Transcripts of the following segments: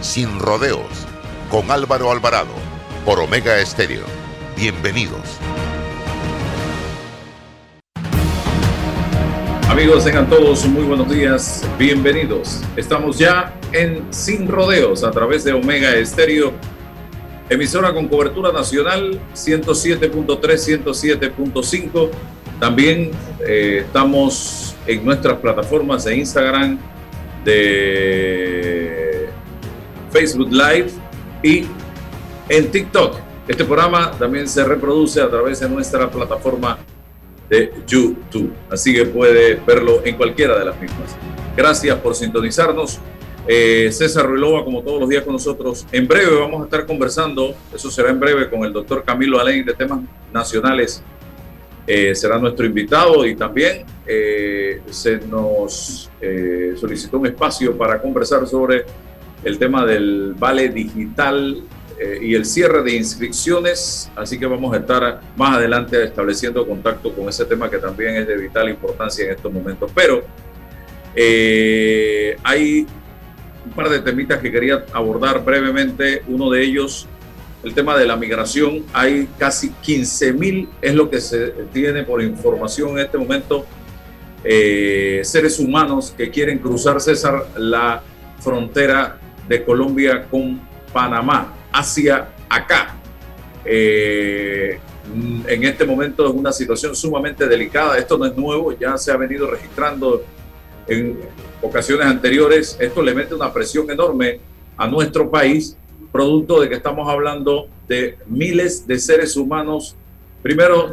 sin rodeos con Álvaro Alvarado por Omega Estéreo. Bienvenidos. Amigos, tengan todos muy buenos días, bienvenidos. Estamos ya en Sin Rodeos a través de Omega Estéreo, emisora con cobertura nacional 107.3, 107.5. También eh, estamos en nuestras plataformas de Instagram, de Facebook Live y en TikTok. Este programa también se reproduce a través de nuestra plataforma de YouTube. Así que puede verlo en cualquiera de las mismas. Gracias por sintonizarnos. Eh, César Ruilova, como todos los días con nosotros. En breve vamos a estar conversando, eso será en breve, con el doctor Camilo Alén de temas nacionales. Eh, será nuestro invitado y también eh, se nos solicitó un espacio para conversar sobre el tema del vale digital eh, y el cierre de inscripciones, así que vamos a estar más adelante estableciendo contacto con ese tema que también es de vital importancia en estos momentos. Pero eh, hay un par de temitas que quería abordar brevemente. Uno de ellos, el tema de la migración. Hay casi 15 mil, es lo que se tiene por información en este momento, eh, seres humanos que quieren cruzar, César, la frontera de Colombia con Panamá hacia acá. Eh, en este momento es una situación sumamente delicada. Esto no es nuevo, ya se ha venido registrando en ocasiones anteriores. Esto le mete una presión enorme a nuestro país, producto de que estamos hablando de miles de seres humanos, primero,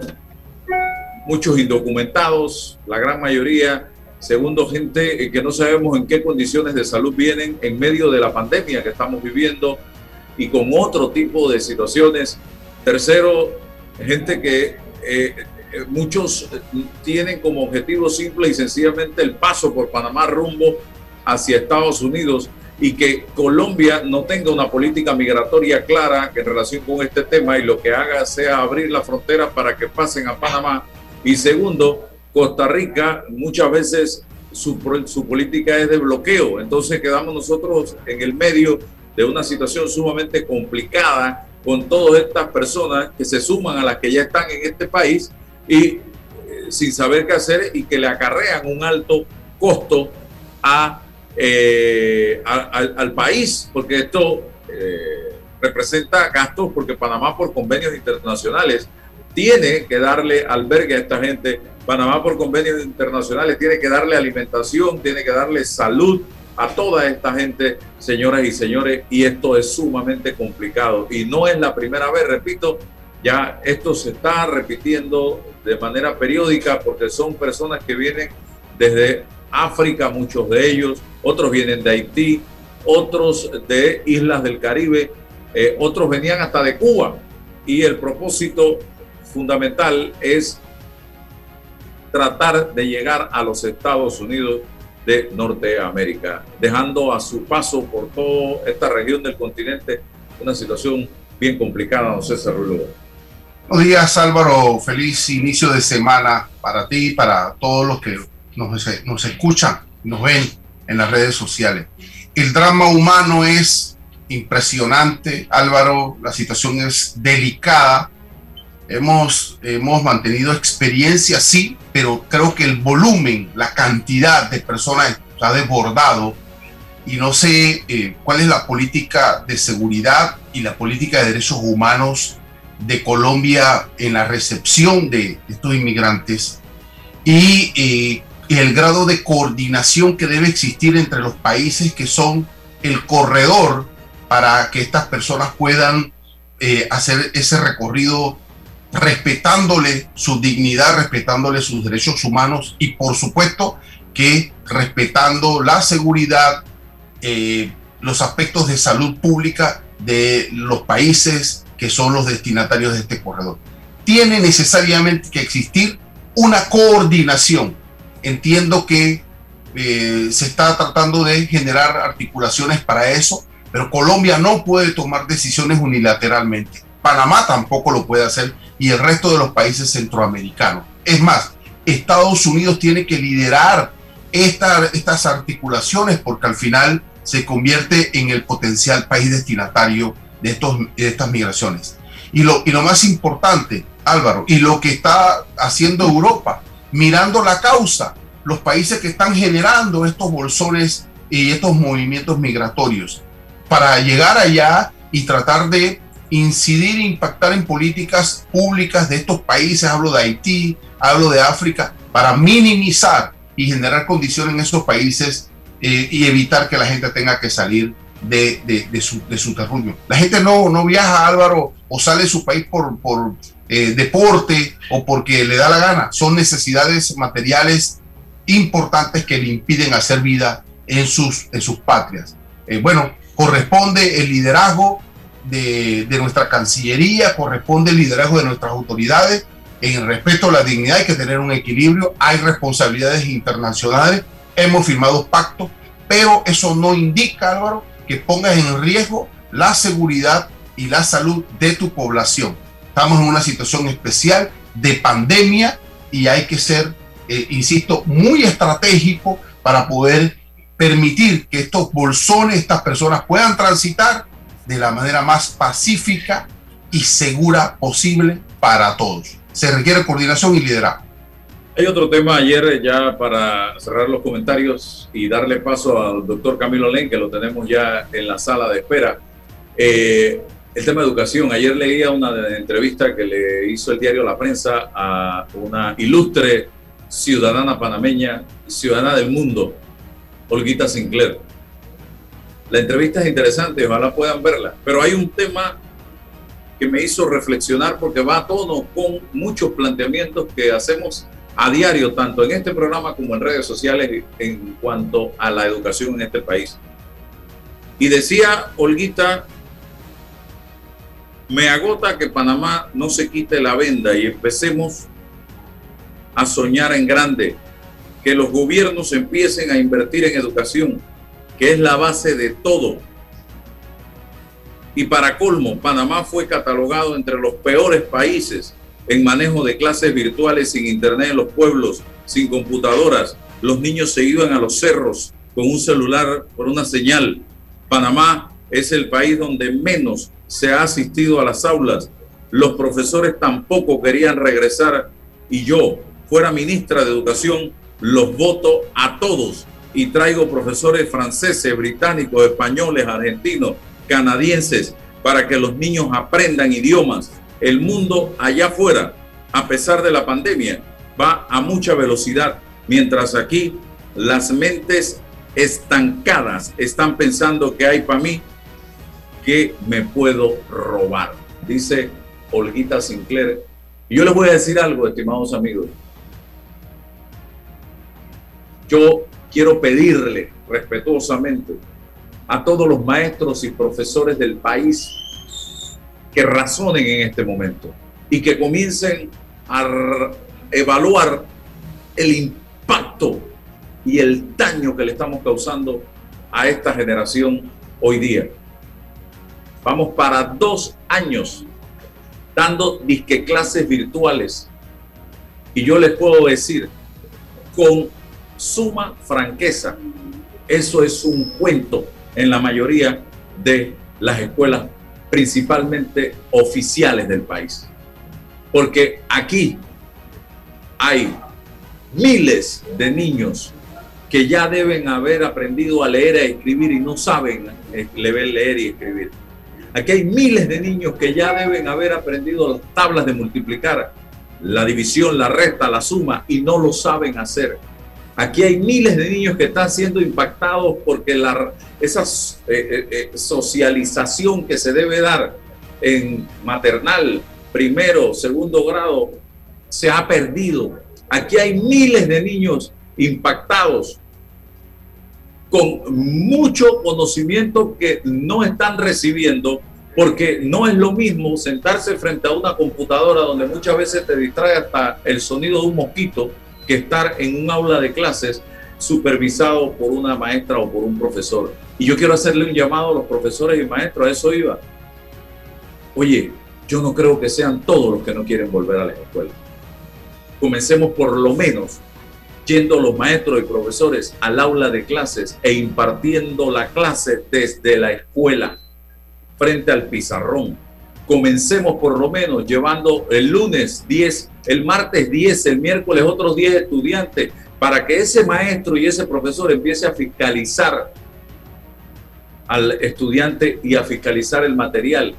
muchos indocumentados, la gran mayoría, Segundo, gente eh, que no sabemos en qué condiciones de salud vienen en medio de la pandemia que estamos viviendo y con otro tipo de situaciones. Tercero, gente que eh, eh, muchos tienen como objetivo simple y sencillamente el paso por Panamá rumbo hacia Estados Unidos y que Colombia no tenga una política migratoria clara en relación con este tema y lo que haga sea abrir la frontera para que pasen a Panamá. Y segundo, Costa Rica muchas veces su, política es de bloqueo, entonces quedamos nosotros en el medio de una situación sumamente complicada con todas estas personas que se suman a las que ya están en este país y eh, sin saber qué hacer y que le acarrean un alto costo eh, al país, porque esto eh, representa gastos porque Panamá por convenios internacionales tiene que darle albergue a esta gente Panamá por convenios internacionales tiene que darle alimentación, tiene que darle salud a toda esta gente, señoras y señores, y esto es sumamente complicado. Y no es la primera vez, repito, ya esto se está repitiendo de manera periódica porque son personas que vienen desde África, muchos de ellos, otros vienen de Haití, otros de islas del Caribe, eh, otros venían hasta de Cuba. Y el propósito fundamental es tratar de llegar a los Estados Unidos de Norteamérica, dejando a su paso por toda esta región del continente una situación bien complicada, no César Rulo. Buenos días Álvaro, feliz inicio de semana para ti y para todos los que nos, nos escuchan, nos ven en las redes sociales. El drama humano es impresionante, Álvaro, la situación es delicada, Hemos, hemos mantenido experiencia, sí, pero creo que el volumen, la cantidad de personas ha desbordado y no sé eh, cuál es la política de seguridad y la política de derechos humanos de Colombia en la recepción de estos inmigrantes y eh, el grado de coordinación que debe existir entre los países que son el corredor para que estas personas puedan eh, hacer ese recorrido respetándole su dignidad, respetándole sus derechos humanos y por supuesto que respetando la seguridad, eh, los aspectos de salud pública de los países que son los destinatarios de este corredor. Tiene necesariamente que existir una coordinación. Entiendo que eh, se está tratando de generar articulaciones para eso, pero Colombia no puede tomar decisiones unilateralmente. Panamá tampoco lo puede hacer y el resto de los países centroamericanos. Es más, Estados Unidos tiene que liderar estas articulaciones porque al final se convierte en el potencial país destinatario de, estos, de estas migraciones. Y lo, y lo más importante, Álvaro, y lo que está haciendo Europa, mirando la causa, los países que están generando estos bolsones y estos movimientos migratorios, para llegar allá y tratar de incidir e impactar en políticas públicas de estos países, hablo de Haití, hablo de África, para minimizar y generar condiciones en esos países eh, y evitar que la gente tenga que salir de, su, de su terruño. La gente no, viaja, Álvaro, o sale de su país por, eh, deporte o porque le da la gana. Son necesidades materiales importantes que le impiden hacer vida en sus, en sus patrias. Eh, bueno, corresponde el liderazgo de, nuestra Cancillería, corresponde el liderazgo de nuestras autoridades. En respeto a la dignidad hay que tener un equilibrio, hay responsabilidades internacionales, hemos firmado pactos, pero eso no indica, Álvaro, que pongas en riesgo la seguridad y la salud de tu población. Estamos en una situación especial de pandemia y hay que ser, eh, insisto, muy estratégico para poder permitir que estos bolsones, estas personas puedan transitar de la manera más pacífica y segura posible para todos. Se requiere coordinación y liderazgo. Hay otro tema ayer ya para cerrar los comentarios y darle paso al doctor Camilo Len, que lo tenemos ya en la sala de espera. Eh, el tema de educación. Ayer leía una entrevista que le hizo el diario La Prensa a una ilustre ciudadana panameña, ciudadana del mundo, Olguita Sinclair. La entrevista es interesante, ojalá puedan verla, pero hay un tema que me hizo reflexionar porque va a tono con muchos planteamientos que hacemos a diario, tanto en este programa como en redes sociales, en cuanto a la educación en este país. Y decía Olguita, me agota que Panamá no se quite la venda y empecemos a soñar en grande, que los gobiernos empiecen a invertir en educación, que es la base de todo. Y para colmo, Panamá fue catalogado entre los peores países en manejo de clases virtuales sin internet en los pueblos, sin computadoras. Los niños se iban a los cerros con un celular por una señal. Panamá es el país donde menos se ha asistido a las aulas. Los profesores tampoco querían regresar y yo, fuera ministra de Educación, los voto a todos y traigo profesores franceses, británicos, españoles, argentinos, canadienses, para que los niños aprendan idiomas, el mundo allá afuera, a pesar de la pandemia, va a mucha velocidad, mientras aquí las mentes estancadas están pensando que hay para mí que me puedo robar, dice Olguita Sinclair. Y yo les voy a decir algo, estimados amigos. Yo quiero pedirle respetuosamente a todos los maestros y profesores del país que razonen en este momento y que comiencen a evaluar el impacto y el daño que le estamos causando a esta generación hoy día. Vamos para dos años dando disque clases virtuales. Y yo les puedo decir con suma franqueza, eso es un cuento en la mayoría de las escuelas principalmente oficiales del país. Porque aquí hay miles de niños que ya deben haber aprendido a leer y escribir y no saben leer y escribir. Aquí hay miles de niños que ya deben haber aprendido las tablas de multiplicar, la división, la resta, la suma y no lo saben hacer. Aquí hay miles de niños que están siendo impactados porque la, esa eh, eh, eh, socialización que se debe dar en maternal, primero, segundo grado, se ha perdido. Aquí hay miles de niños impactados con mucho conocimiento que no están recibiendo porque no es lo mismo sentarse frente a una computadora donde muchas veces te distrae hasta el sonido de un mosquito que estar en un aula de clases supervisado por una maestra o por un profesor. Y yo quiero hacerle un llamado a los profesores y maestros, a eso iba. Oye, yo no creo que sean todos los que no quieren volver a la escuela. Comencemos por lo menos yendo los maestros y profesores al aula de clases e impartiendo la clase desde la escuela frente al pizarrón. Comencemos por lo menos llevando el lunes 10, el martes 10, el miércoles otros 10 estudiantes, para que ese maestro y ese profesor empiece a fiscalizar al estudiante y a fiscalizar el material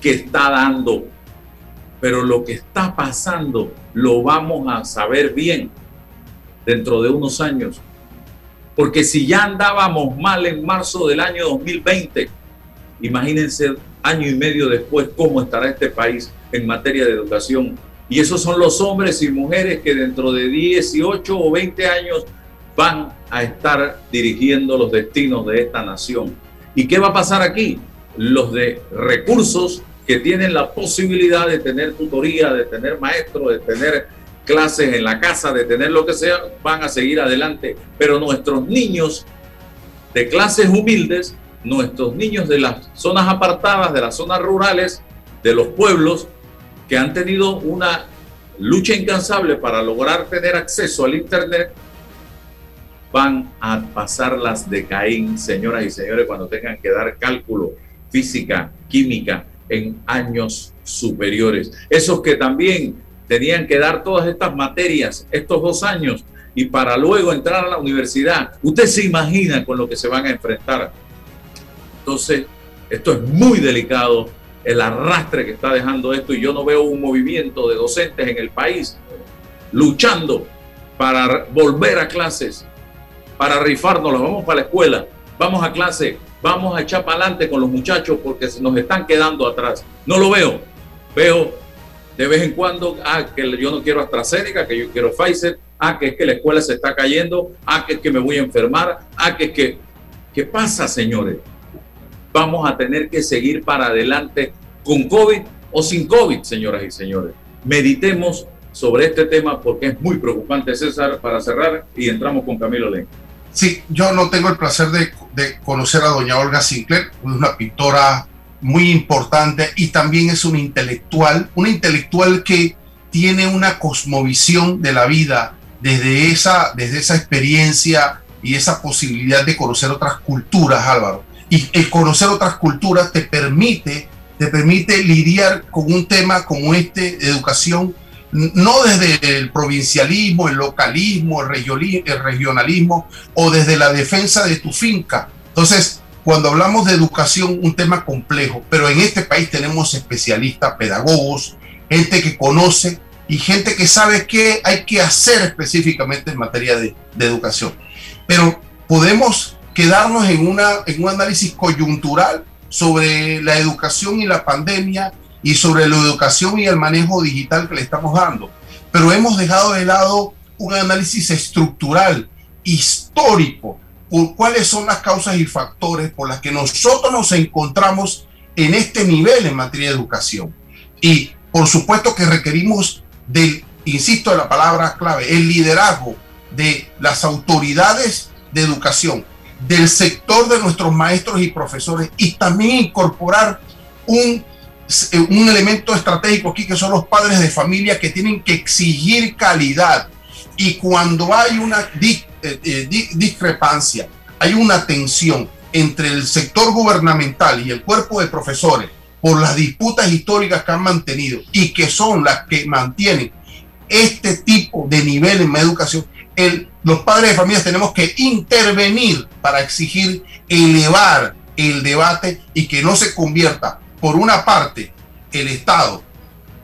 que está dando. Pero lo que está pasando lo vamos a saber bien dentro de unos años. Porque si ya andábamos mal en marzo del año 2020, Imagínense año y medio después cómo estará este país en materia de educación. Y esos son los hombres y mujeres que dentro de 18 o 20 años van a estar dirigiendo los destinos de esta nación. ¿Y qué va a pasar aquí? Los de recursos que tienen la posibilidad de tener tutoría, de tener maestros, de tener clases en la casa, de tener lo que sea, van a seguir adelante. Pero nuestros niños de clases humildes nuestros niños de las zonas apartadas, de las zonas rurales, de los pueblos, que han tenido una lucha incansable para lograr tener acceso al Internet, van a pasar las de Caín, señoras y señores, cuando tengan que dar cálculo, física, química, en años superiores. Esos que también tenían que dar todas estas materias estos dos años y para luego entrar a la universidad. Usted se imagina con lo que se van a enfrentar entonces, esto es muy delicado, el arrastre que está dejando esto y yo no veo un movimiento de docentes en el país luchando para volver a clases, para rifarnos, vamos para la escuela, vamos a clase, vamos a echar para adelante con los muchachos porque se nos están quedando atrás. No lo veo. Veo de vez en cuando, ah, que yo no quiero AstraZeneca, que yo quiero Pfizer, ah, que es que la escuela se está cayendo, ah, que es que me voy a enfermar, ah, que es que... ¿Qué pasa, señores? Vamos a tener que seguir para adelante con COVID o sin COVID, señoras y señores. Meditemos sobre este tema porque es muy preocupante, César, para cerrar y entramos con Camilo Len. Sí, yo no tengo el placer de, de conocer a doña Olga Sinclair, una pintora muy importante y también es una intelectual, una intelectual que tiene una cosmovisión de la vida desde esa, desde esa experiencia y esa posibilidad de conocer otras culturas, Álvaro. Y el conocer otras culturas te permite, te permite lidiar con un tema como este de educación, no desde el provincialismo, el localismo, el regionalismo o desde la defensa de tu finca. Entonces, cuando hablamos de educación, un tema complejo, pero en este país tenemos especialistas, pedagogos, gente que conoce y gente que sabe qué hay que hacer específicamente en materia de, de educación. Pero podemos quedarnos en, una, en un análisis coyuntural sobre la educación y la pandemia y sobre la educación y el manejo digital que le estamos dando. Pero hemos dejado de lado un análisis estructural, histórico, por cuáles son las causas y factores por las que nosotros nos encontramos en este nivel en materia de educación. Y por supuesto que requerimos del, insisto, de la palabra clave, el liderazgo de las autoridades de educación, del sector de nuestros maestros y profesores y también incorporar un, eh, un elemento estratégico aquí que son los padres de familia que tienen que exigir calidad. Y cuando hay una eh, eh, discrepancia, hay una tensión entre el sector gubernamental y el cuerpo de profesores por las disputas históricas que han mantenido y que son las que mantienen este tipo de nivel en educación, los padres de familias tenemos que intervenir para exigir elevar el debate y que no se convierta, por una parte, el Estado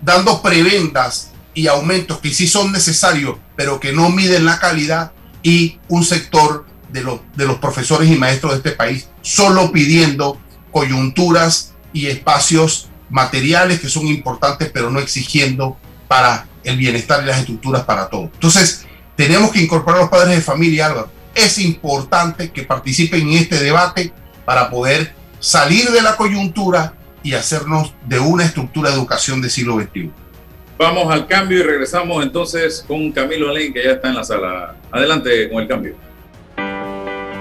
dando prebendas y aumentos que sí son necesarios, pero que no miden la calidad, y un sector de, los, de los profesores y maestros de este país solo pidiendo coyunturas y espacios materiales que son importantes, pero no exigiendo para el bienestar y las estructuras para todos. Entonces, tenemos que incorporar a los padres de familia, Álvaro, es importante que participen en este debate para poder salir de la coyuntura y hacernos de una estructura de educación del siglo XXI. Vamos al cambio y regresamos entonces con Camilo Alain, que ya está en la sala. Adelante con el cambio.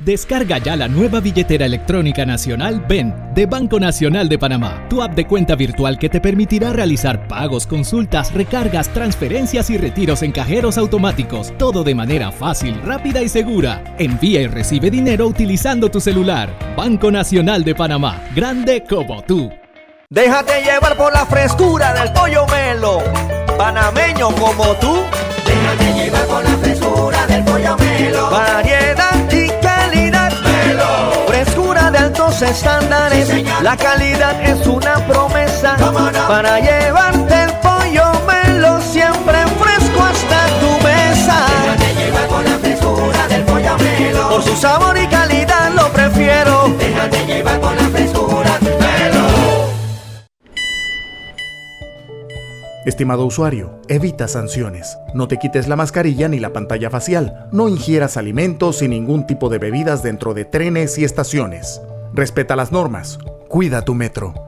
Descarga ya la nueva billetera electrónica nacional BEN de Banco Nacional de Panamá, tu app de cuenta virtual que te permitirá realizar pagos, consultas, recargas, transferencias y retiros en cajeros automáticos, todo de manera fácil, rápida y segura. Envía y recibe dinero utilizando tu celular. Banco Nacional de Panamá, grande como tú. Déjate llevar por la frescura del pollo melo, panameño como tú. Déjate llevar por la frescura del pollo melo. Variedad altos estándares, la calidad es una promesa para llevarte el pollo melo siempre fresco hasta tu mesa. Déjate llevar con la frescura del pollo melo. Por su sabor y calidad lo prefiero. Déjate llevar con la frescura del melo. Estimado usuario, evita sanciones. No te quites la mascarilla ni la pantalla facial. No ingieras alimentos y ningún tipo de bebidas dentro de trenes y estaciones. Respeta las normas. Cuida tu metro.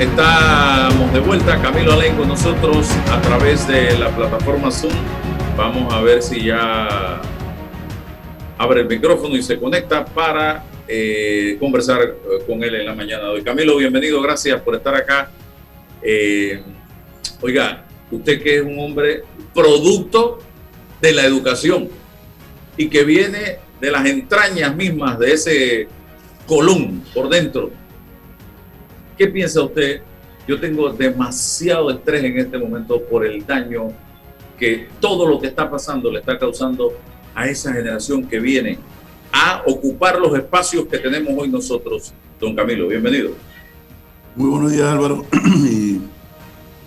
Estamos de vuelta, Camilo Alain con nosotros a través de la plataforma Zoom. Vamos a ver si ya abre el micrófono y se conecta para eh, conversar eh, con él en la mañana de hoy. Camilo, bienvenido, gracias por estar acá. Eh, oiga, usted que es un hombre producto de la educación y que viene de las entrañas mismas de ese colón por dentro ¿Qué piensa usted? Yo tengo demasiado estrés en este momento por el daño que todo lo que está pasando le está causando a esa generación que viene a ocupar los espacios que tenemos hoy nosotros. Don Camilo, bienvenido. Muy buenos días Álvaro y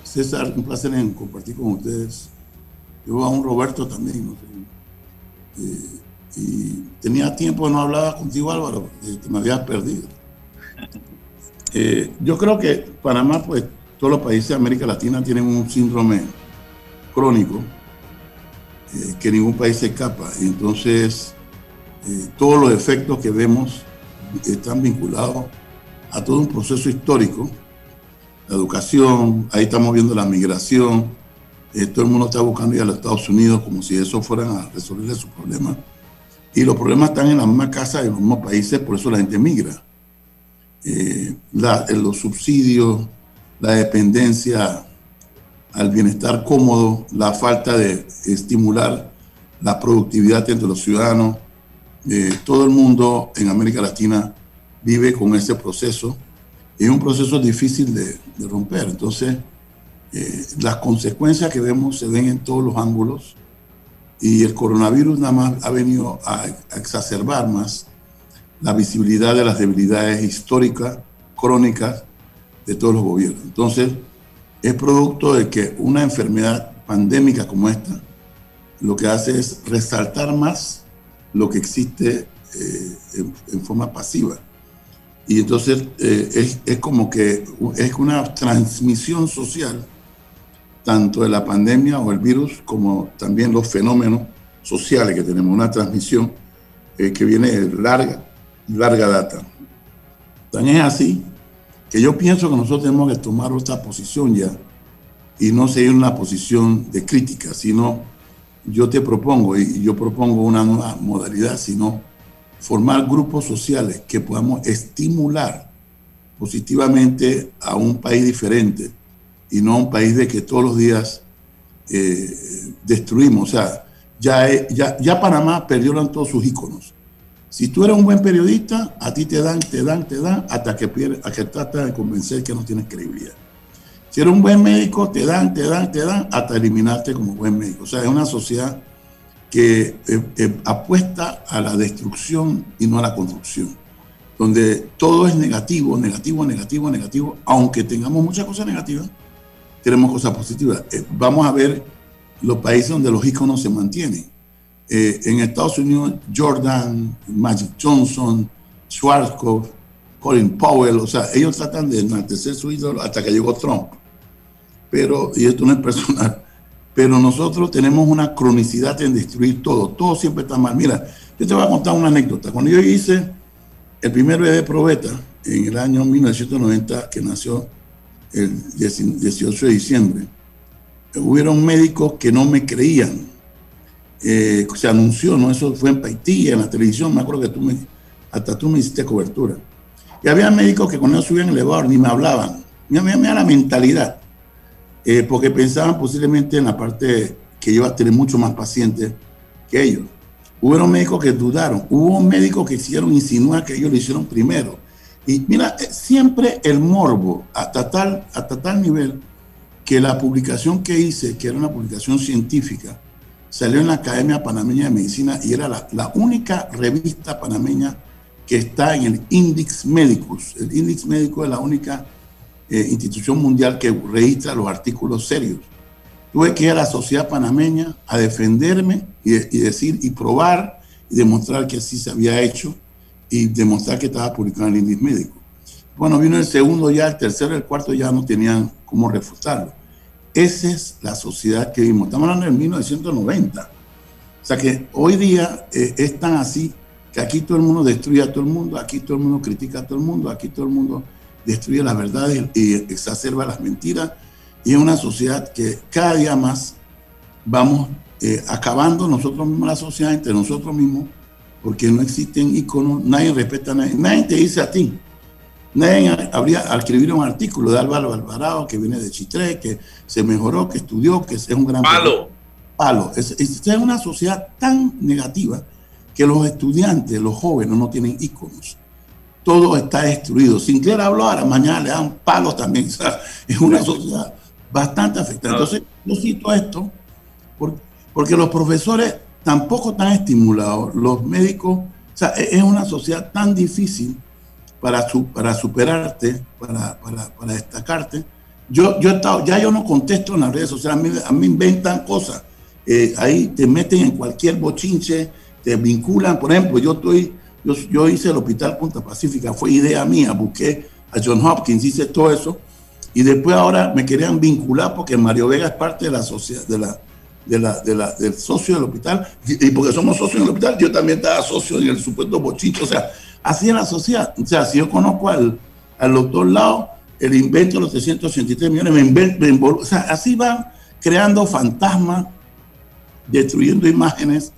César, un placer en compartir con ustedes. Yo a un Roberto también, no sé. Eh, y tenía tiempo de no hablar contigo Álvaro, que me habías perdido. Eh, yo creo que Panamá, pues todos los países de América Latina tienen un síndrome crónico eh, que ningún país se escapa. Entonces, eh, todos los efectos que vemos están vinculados a todo un proceso histórico. La educación, ahí estamos viendo la migración, todo el mundo está buscando ir a los Estados Unidos como si eso fueran a resolver sus problemas. Y los problemas están en la misma casa, en los mismos países, por eso la gente migra eh, los subsidios, la dependencia al bienestar cómodo, la falta de estimular la productividad entre los ciudadanos. Eh, todo el mundo en América Latina vive con ese proceso. Es un proceso difícil de, romper. Entonces, eh, las consecuencias que vemos se ven en todos los ángulos y el coronavirus nada más ha venido a exacerbar más la visibilidad de las debilidades históricas, crónicas de todos los gobiernos. Entonces, es producto de que una enfermedad pandémica como esta lo que hace es resaltar más lo que existe eh, en, forma pasiva. Y entonces eh, es, es, como que es una transmisión social, tanto de la pandemia o el virus, como también los fenómenos sociales que tenemos, una transmisión eh, que viene larga, larga data. Tan es así que yo pienso que nosotros tenemos que tomar otra posición ya y no seguir una posición de crítica, sino yo te propongo, y yo propongo una nueva modalidad, sino formar grupos sociales que podamos estimular positivamente a un país diferente y no a un país de que todos los días eh, destruimos. O sea, ya, ya, ya Panamá perdió todos sus íconos. Si tú eres un buen periodista, a ti te dan, te dan, te dan, hasta que, a que tratas de convencer que no tienes credibilidad. Si eres un buen médico, te dan, te dan, te dan, hasta eliminarte como buen médico. O sea, es una sociedad que eh, eh, apuesta a la destrucción y no a la construcción, donde todo es negativo, negativo, negativo, negativo, aunque tengamos muchas cosas negativas, tenemos cosas positivas. Eh, vamos a ver los países donde los íconos se mantienen. Eh, en Estados Unidos, Jordan, Magic Johnson, Schwarzkopf, Colin Powell, o sea, ellos tratan de enaltecer su ídolo hasta que llegó Trump. Pero, y esto no es personal, pero nosotros tenemos una cronicidad en destruir todo, todo siempre está mal. Mira, yo te voy a contar una anécdota. Cuando yo hice el primer bebé probeta en el año 1990, que nació el 18 de diciembre, hubieron médicos que no me creían eh, se anunció, ¿no? Eso fue en Haití, en la televisión, me acuerdo que tú me, hasta tú me hiciste cobertura. Y había médicos que cuando ellos subían el elevador ni me hablaban. Mira, mira, la mentalidad. Eh, porque pensaban posiblemente en la parte que iba a tener mucho más pacientes que ellos. Hubo médicos que dudaron, hubo médicos que hicieron insinuar que ellos lo hicieron primero. Y mira, eh, siempre el morbo, hasta tal, hasta tal nivel, que la publicación que hice, que era una publicación científica, salió en la Academia Panameña de Medicina y era la, única revista panameña que está en el Index Medicus. El Index Médico es la única eh, institución mundial que registra los artículos serios. Tuve que ir a la sociedad panameña a defenderme y, y decir y probar y demostrar que así se había hecho y demostrar que estaba publicado en el índice médico. Bueno, vino el segundo ya, el tercero el cuarto ya no tenían cómo refutarlo. Esa es la sociedad que vimos. Estamos hablando del 1990. O sea que hoy día eh, es tan así que aquí todo el mundo destruye a todo el mundo, aquí todo el mundo critica a todo el mundo, aquí todo el mundo destruye las verdades y exacerba las mentiras. Y es una sociedad que cada día más vamos eh, acabando nosotros mismos la sociedad entre nosotros mismos, porque no existen iconos, nadie respeta a nadie, nadie te dice a ti. Nadie habría escribir un artículo de Álvaro Alvarado que viene de Chitré, que se mejoró, que estudió, que es un gran palo. Palo. Es, es, es una sociedad tan negativa que los estudiantes, los jóvenes, no tienen iconos. Todo está destruido. Sinclair habló ahora, mañana le dan palos también. O sea, es una sociedad bastante afectada. Entonces, yo cito esto porque porque los profesores tampoco están estimulados, los médicos, o sea, e-, es una sociedad tan difícil para, su, para superarte, para, para, para, destacarte. Yo, yo he estado, ya yo no contesto en las redes sociales, a mí, a mí inventan cosas, eh, ahí te meten en cualquier bochinche, te vinculan, por ejemplo, yo estoy, yo, yo hice el Hospital Punta Pacífica, fue idea mía, busqué a John Hopkins, hice todo eso, y después ahora me querían vincular porque Mario Vega es parte de la sociedad, de la, de la, de la, del socio del hospital, y, porque somos socios del hospital, yo también estaba socio en el supuesto bochicho, o sea, así es la sociedad. O sea, si yo conozco al, al doctor Lao, el invento de los 383 millones, me invento, o sea, así van creando fantasmas, destruyendo imágenes,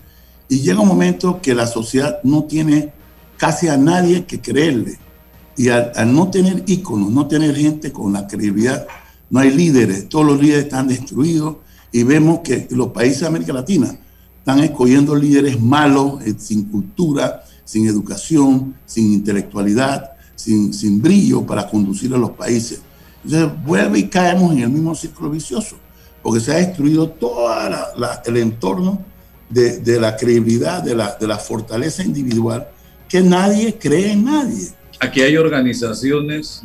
y llega un momento que la sociedad no tiene casi a nadie que creerle. Y al, al no tener íconos, no tener gente con la credibilidad, no hay líderes, todos los líderes están destruidos, y vemos que los países de América Latina están escogiendo líderes malos, eh, sin cultura, sin educación, sin intelectualidad, sin, sin brillo para conducir a los países. Entonces vuelve y caemos en el mismo círculo vicioso, porque se ha destruido todo el entorno de, de, la credibilidad, de la, de la fortaleza individual, que nadie cree en nadie. Aquí hay organizaciones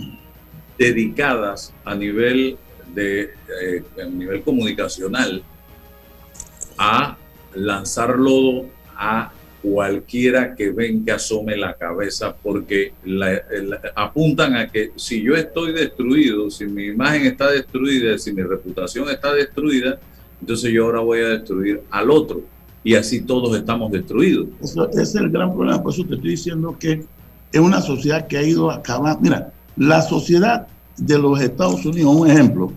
dedicadas a nivel de eh, a nivel comunicacional a lanzarlo a cualquiera que ven que asome la cabeza porque la, la, apuntan a que si yo estoy destruido, si mi imagen está destruida, si mi reputación está destruida, entonces yo ahora voy a destruir al otro y así todos estamos destruidos. Eso, es el gran problema, por eso te estoy diciendo que es una sociedad que ha ido acabando. Mira, la sociedad de los Estados Unidos, un ejemplo,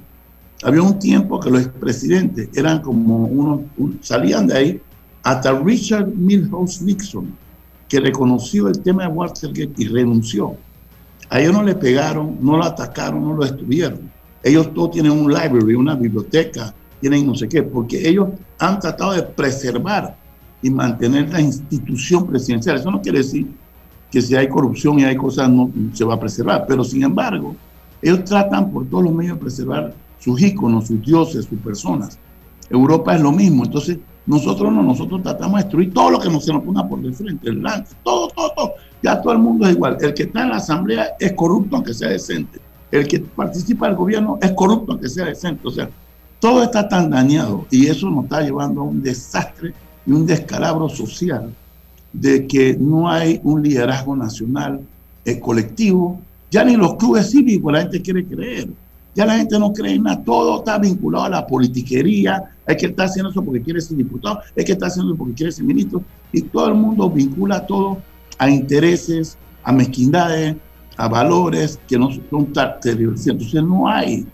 había un tiempo que los expresidentes eran como unos, un, salían de ahí, hasta Richard Milhouse Nixon, que reconoció el tema de Watergate y renunció. A ellos no le pegaron, no lo atacaron, no lo destruyeron. Ellos todos tienen un library, una biblioteca, tienen no sé qué, porque ellos han tratado de preservar y mantener la institución presidencial. Eso no quiere decir que si hay corrupción y hay cosas no se va a preservar, pero sin embargo, ellos tratan por todos los medios de preservar sus íconos, sus dioses, sus personas. Europa es lo mismo. Entonces, nosotros no, nosotros tratamos de destruir todo lo que nos se nos ponga por de frente, el lance, todo, todo, todo. Ya todo el mundo es igual. El que está en la asamblea es corrupto aunque sea decente. El que participa del gobierno es corrupto aunque sea decente. O sea, todo está tan dañado y eso nos está llevando a un desastre y un descalabro social de que no hay un liderazgo nacional eh, colectivo. Ya ni los clubes cívicos la gente quiere creer. Ya la gente no cree en nada, todo está vinculado a la politiquería, es que está haciendo eso porque quiere ser diputado, es que está haciendo eso porque quiere ser ministro, y todo el mundo vincula todo a intereses, a mezquindades, a valores que no son televisivos. Entonces no hay,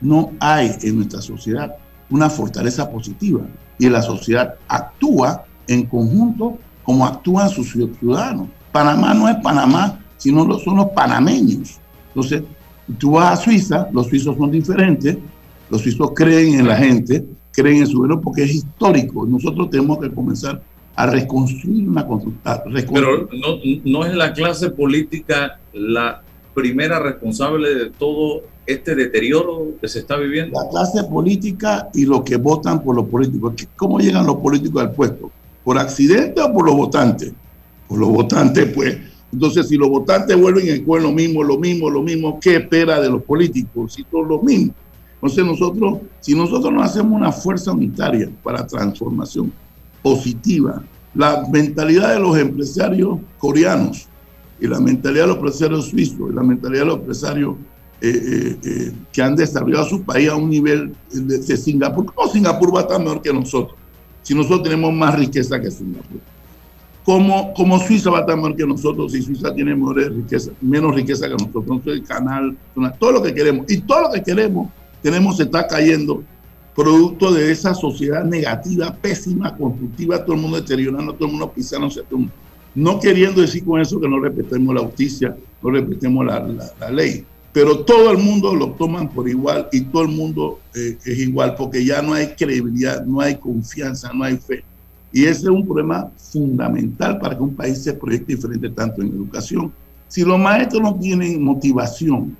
no hay en nuestra sociedad una fortaleza positiva, y la sociedad actúa en conjunto como actúan sus ciudadanos. Panamá no es Panamá, sino son los panameños. Entonces, Tú vas a Suiza, los suizos son diferentes, los suizos creen en la gente, creen en su gobierno porque es histórico. Nosotros tenemos que comenzar a reconstruir una reconstruir. Pero no, no es la clase política la primera responsable de todo este deterioro que se está viviendo. La clase política y los que votan por los políticos. ¿Cómo llegan los políticos al puesto? ¿Por accidente o por los votantes? Por los votantes, pues Entonces, si los votantes vuelven encuentran lo mismo, lo mismo, lo mismo, ¿qué espera de los políticos? Si todo lo mismo. Entonces, nosotros, si nosotros no hacemos una fuerza unitaria para transformación positiva, la mentalidad de los empresarios coreanos y la mentalidad de los empresarios suizos y la mentalidad de los empresarios eh, eh, eh, que han desarrollado su país a un nivel de, Singapur. ¿Cómo Singapur va a estar mejor que nosotros? Si nosotros tenemos más riqueza que Singapur. ¿Cómo, cómo Suiza va a estar mejor que nosotros si Suiza tiene menos riqueza que nosotros? Entonces el canal, todo lo que queremos. Y todo lo que queremos, tenemos se está cayendo producto de esa sociedad negativa, pésima, constructiva, todo el mundo deteriorando, todo el mundo pisando, no queriendo decir con eso que no respetemos la justicia, no respetemos la, la ley pero todo el mundo lo toman por igual y todo el mundo eh, es igual porque ya no hay credibilidad, no hay confianza, no hay fe. Y ese es un problema fundamental para que un país se proyecte diferente tanto en educación. Si los maestros no tienen motivación,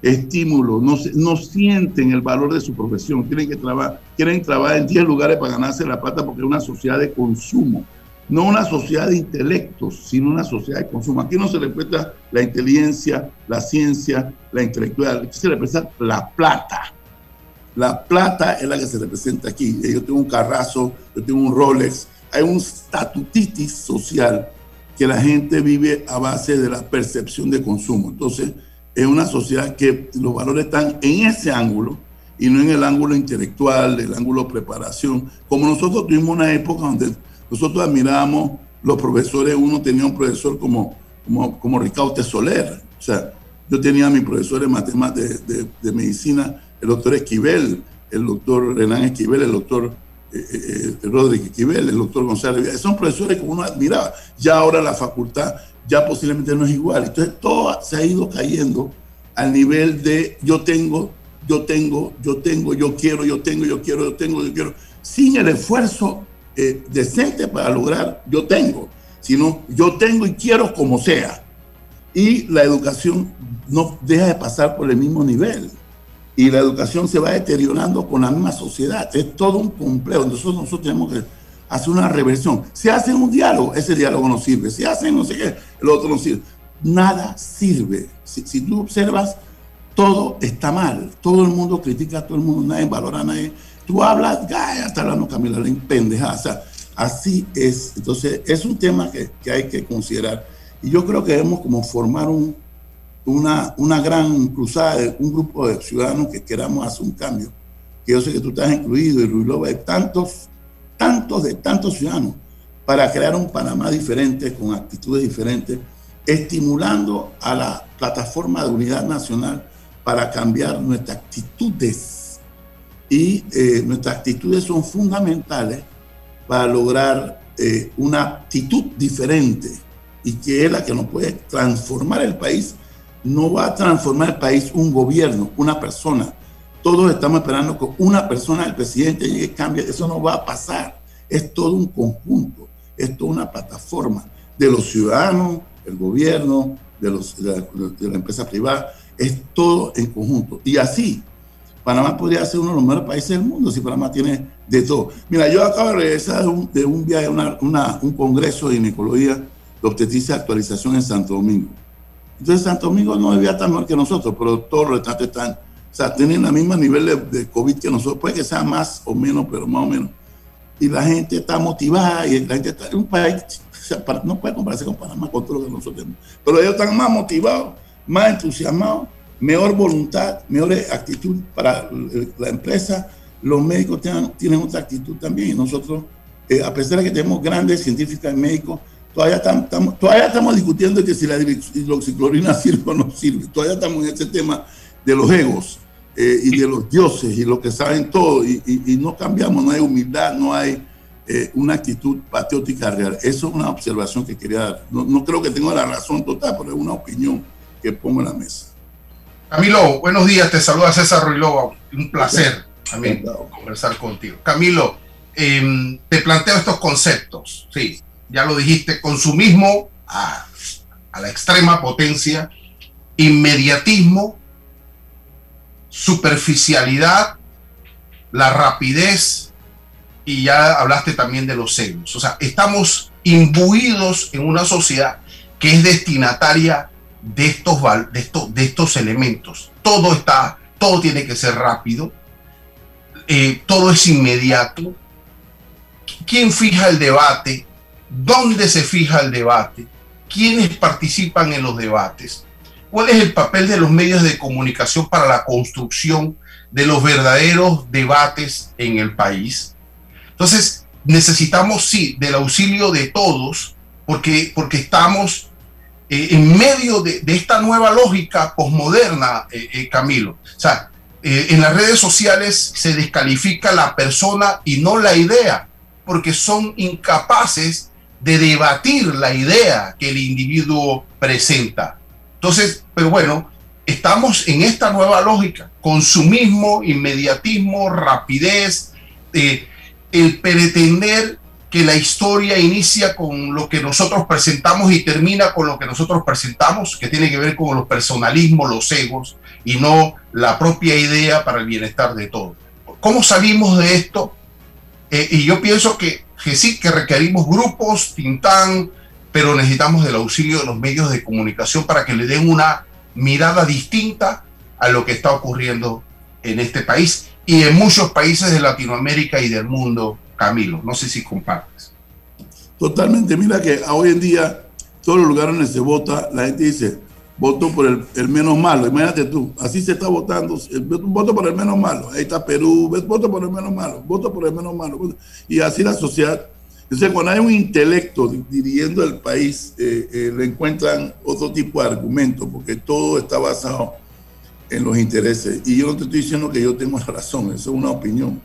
estímulo, no, no sienten el valor de su profesión, tienen que trabajar, quieren trabajar en 10 lugares para ganarse la plata porque es una sociedad de consumo no una sociedad de intelectos, sino una sociedad de consumo. Aquí no se respeta la inteligencia, la ciencia, la intelectual, aquí se representa la plata. La plata es la que se representa aquí. Yo tengo un carrazo, yo tengo un Rolex. Hay un statutitis social que la gente vive a base de la percepción de consumo. Entonces, es una sociedad que los valores están en ese ángulo y no en el ángulo intelectual, el ángulo de preparación. Como nosotros tuvimos una época donde nosotros admirábamos los profesores, uno tenía un profesor como, como, como Ricardo Soler, o sea, yo tenía a mi profesor de matemáticas, de, medicina, el doctor Esquivel, el doctor Renan Esquivel, el doctor eh, eh, Rodríguez Esquivel, el doctor González. Son profesores que uno admiraba. Ya ahora la facultad ya posiblemente no es igual. Entonces todo se ha ido cayendo al nivel de yo tengo, yo tengo, yo tengo, yo quiero, yo tengo, yo quiero, yo tengo, yo quiero, sin el esfuerzo eh, decente para lograr yo tengo, sino yo tengo y quiero como sea. Y la educación no deja de pasar por el mismo nivel. Y la educación se va deteriorando con la misma sociedad. Es todo un complejo. Nosotros, nosotros tenemos que hacer una reversión. Si hacen un diálogo, ese diálogo no sirve. Si hacen no sé qué, el otro no sirve. Nada sirve. Si, si tú observas, todo está mal. Todo el mundo critica a todo el mundo, nadie valora a nadie Tú hablas, ya está hablando Camila Lane, pendeja. O sea, así es. Entonces, es un tema que, que, hay que considerar. Y yo creo que debemos como formar un, una, una gran cruzada, un grupo de ciudadanos que queramos hacer un cambio. Que yo sé que tú estás incluido y Ruilova, hay tantos, tantos de tantos ciudadanos para crear un Panamá diferente, con actitudes diferentes, estimulando a la plataforma de unidad nacional para cambiar nuestras actitudes y eh, nuestras actitudes son fundamentales para lograr eh, una actitud diferente y que es la que nos puede transformar el país. No va a transformar el país un gobierno, una persona. Todos estamos esperando que una persona, el presidente, llegue y cambie. Eso no va a pasar. Es todo un conjunto, es toda una plataforma de los ciudadanos, el gobierno, de, los, de, la, de empresa privada. Es todo en conjunto. Y así Panamá podría ser uno de los mejores países del mundo si Panamá tiene de todo. Mira, yo acabo de regresar de un, viaje, una, un congreso de ginecología de obstetricia actualización en Santo Domingo. Entonces, Santo Domingo no debía estar mejor que nosotros, pero todos los retratos están, o sea, tienen el mismo nivel de, COVID que nosotros. Puede que sea más o menos, pero más o menos. Y la gente está motivada y la gente está en un país, no puede compararse con Panamá con todo lo que nosotros tenemos. Pero ellos están más motivados, más entusiasmados mejor voluntad, mejor actitud para la empresa. Los médicos tienen, otra actitud también y nosotros, eh, a pesar de que tenemos grandes científicas y médicos, todavía estamos, todavía estamos discutiendo que si la hidroxiclorina sirve o no sirve. Todavía estamos en este tema de los egos eh, y de los dioses y los que saben todo y, no cambiamos, no hay humildad, no hay eh, una actitud patriótica real. Eso es una observación que quería dar. No, no creo que tenga la razón total, pero es una opinión que pongo en la mesa. Camilo, buenos días, te saluda César Ruilova, un placer también conversar contigo. Camilo, em, te planteo estos conceptos, sí, ya lo dijiste, consumismo a, a la extrema potencia, inmediatismo, superficialidad, la rapidez y ya hablaste también de los egos. O sea, estamos imbuidos en una sociedad que es destinataria de estos, de estos, de estos elementos. Todo está, todo tiene que ser rápido, eh, todo es inmediato. ¿Quién fija el debate? ¿Dónde se fija el debate? ¿Quiénes participan en los debates? ¿Cuál es el papel de los medios de comunicación para la construcción de los verdaderos debates en el país? Entonces, necesitamos, sí, del auxilio de todos, porque, porque estamos eh, en medio de, esta nueva lógica posmoderna, eh, eh, Camilo. O sea, en las redes sociales se descalifica la persona y no la idea, porque son incapaces de debatir la idea que el individuo presenta. Entonces, pero bueno, estamos en esta nueva lógica, consumismo, inmediatismo, rapidez, el pretender que la historia inicia con lo que nosotros presentamos y termina con lo que nosotros presentamos, que tiene que ver con los personalismos, los egos y no la propia idea para el bienestar de todos. ¿Cómo salimos de esto? Eh, y yo pienso que, que, sí, que requerimos grupos, Tintán, pero necesitamos del auxilio de los medios de comunicación para que le den una mirada distinta a lo que está ocurriendo en este país y en muchos países de Latinoamérica y del mundo Camilo. No sé si compartes. Totalmente. Mira que hoy en día, todos los lugares donde se vota, la gente dice, voto por el, menos malo. Imagínate tú, así se está votando, voto por el menos malo. Ahí está Perú, voto por el menos malo, voto por el menos malo. Y así la sociedad. Entonces, cuando hay un intelecto dirigiendo el país, eh, eh, le encuentran otro tipo de argumentos, porque todo está basado en los intereses. Y yo no te estoy diciendo que yo tengo razón, eso es una opinión.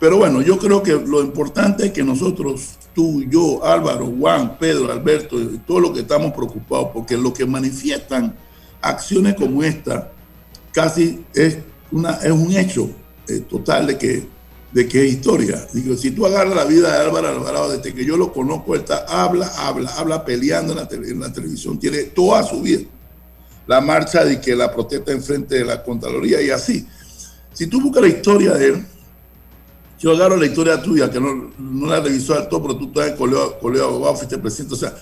Pero bueno, yo creo que lo importante es que nosotros, tú, yo, Álvaro, Juan, Pedro, Alberto, todos los que estamos preocupados, porque lo que manifiestan acciones como esta casi es, una, es un hecho eh, total de que, de que es historia. Digo, si tú agarras la vida de Álvaro Alvarado, desde que yo lo conozco, él está, habla, habla, habla peleando en la, en la televisión, tiene toda su vida. La marcha de que la protesta enfrente de la Contraloría y así. Si tú buscas la historia de él, yo agarro la historia tuya, que no, no la revisó al todo, pero tú estás en colegio, colegio abogado, fuiste presidente. O sea,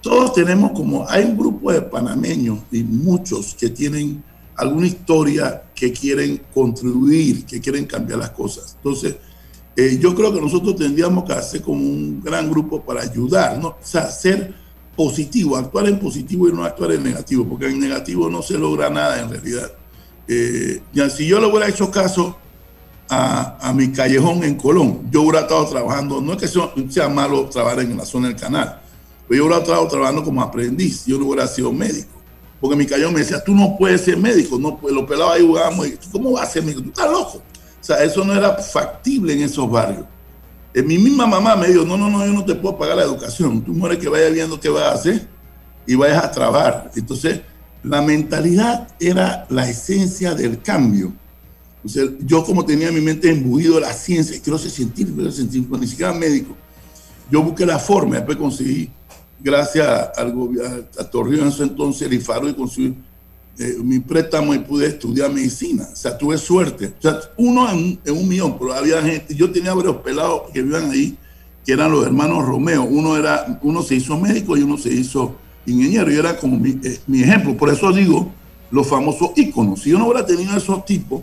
todos tenemos como, hay un grupo de panameños y muchos que tienen alguna historia que quieren contribuir, que quieren cambiar las cosas. Entonces, eh, yo creo que nosotros tendríamos que hacer como un gran grupo para ayudar, ¿no? O sea, ser positivo, actuar en positivo y no actuar en negativo, porque en negativo no se logra nada en realidad. Eh, ya si yo le hubiera hecho caso a, mi callejón en Colón. Yo hubiera estado trabajando, no es que sea, malo trabajar en la zona del canal, pero yo hubiera estado trabajando como aprendiz, yo no hubiera sido médico. Porque mi callejón me decía, tú no puedes ser médico, no, los pelados ahí jugamos, y, ¿cómo vas a ser médico? Estás loco. O sea, eso no era factible en esos barrios. Eh, mi misma mamá me dijo, no, no, no, yo no te puedo pagar la educación, tú mueres que vayas viendo qué vas a hacer y vayas a trabajar. Entonces, la mentalidad era la esencia del cambio yo como tenía mi mente embuido la ciencia, quiero ser científico, quiero ser científico, ni siquiera médico, yo busqué la forma, después conseguí, gracias al gobierno, a Torrijos en su entonces, el IFARO, y conseguí eh, mi préstamo y pude estudiar medicina. O sea, tuve suerte. O sea, uno en, un millón, pero había gente, yo tenía varios pelados que vivían ahí, que eran los hermanos Romeo. Uno, era, uno se hizo médico y uno se hizo ingeniero, y era como mi, eh, mi ejemplo. Por eso digo los famosos íconos. Si yo no hubiera tenido esos tipos,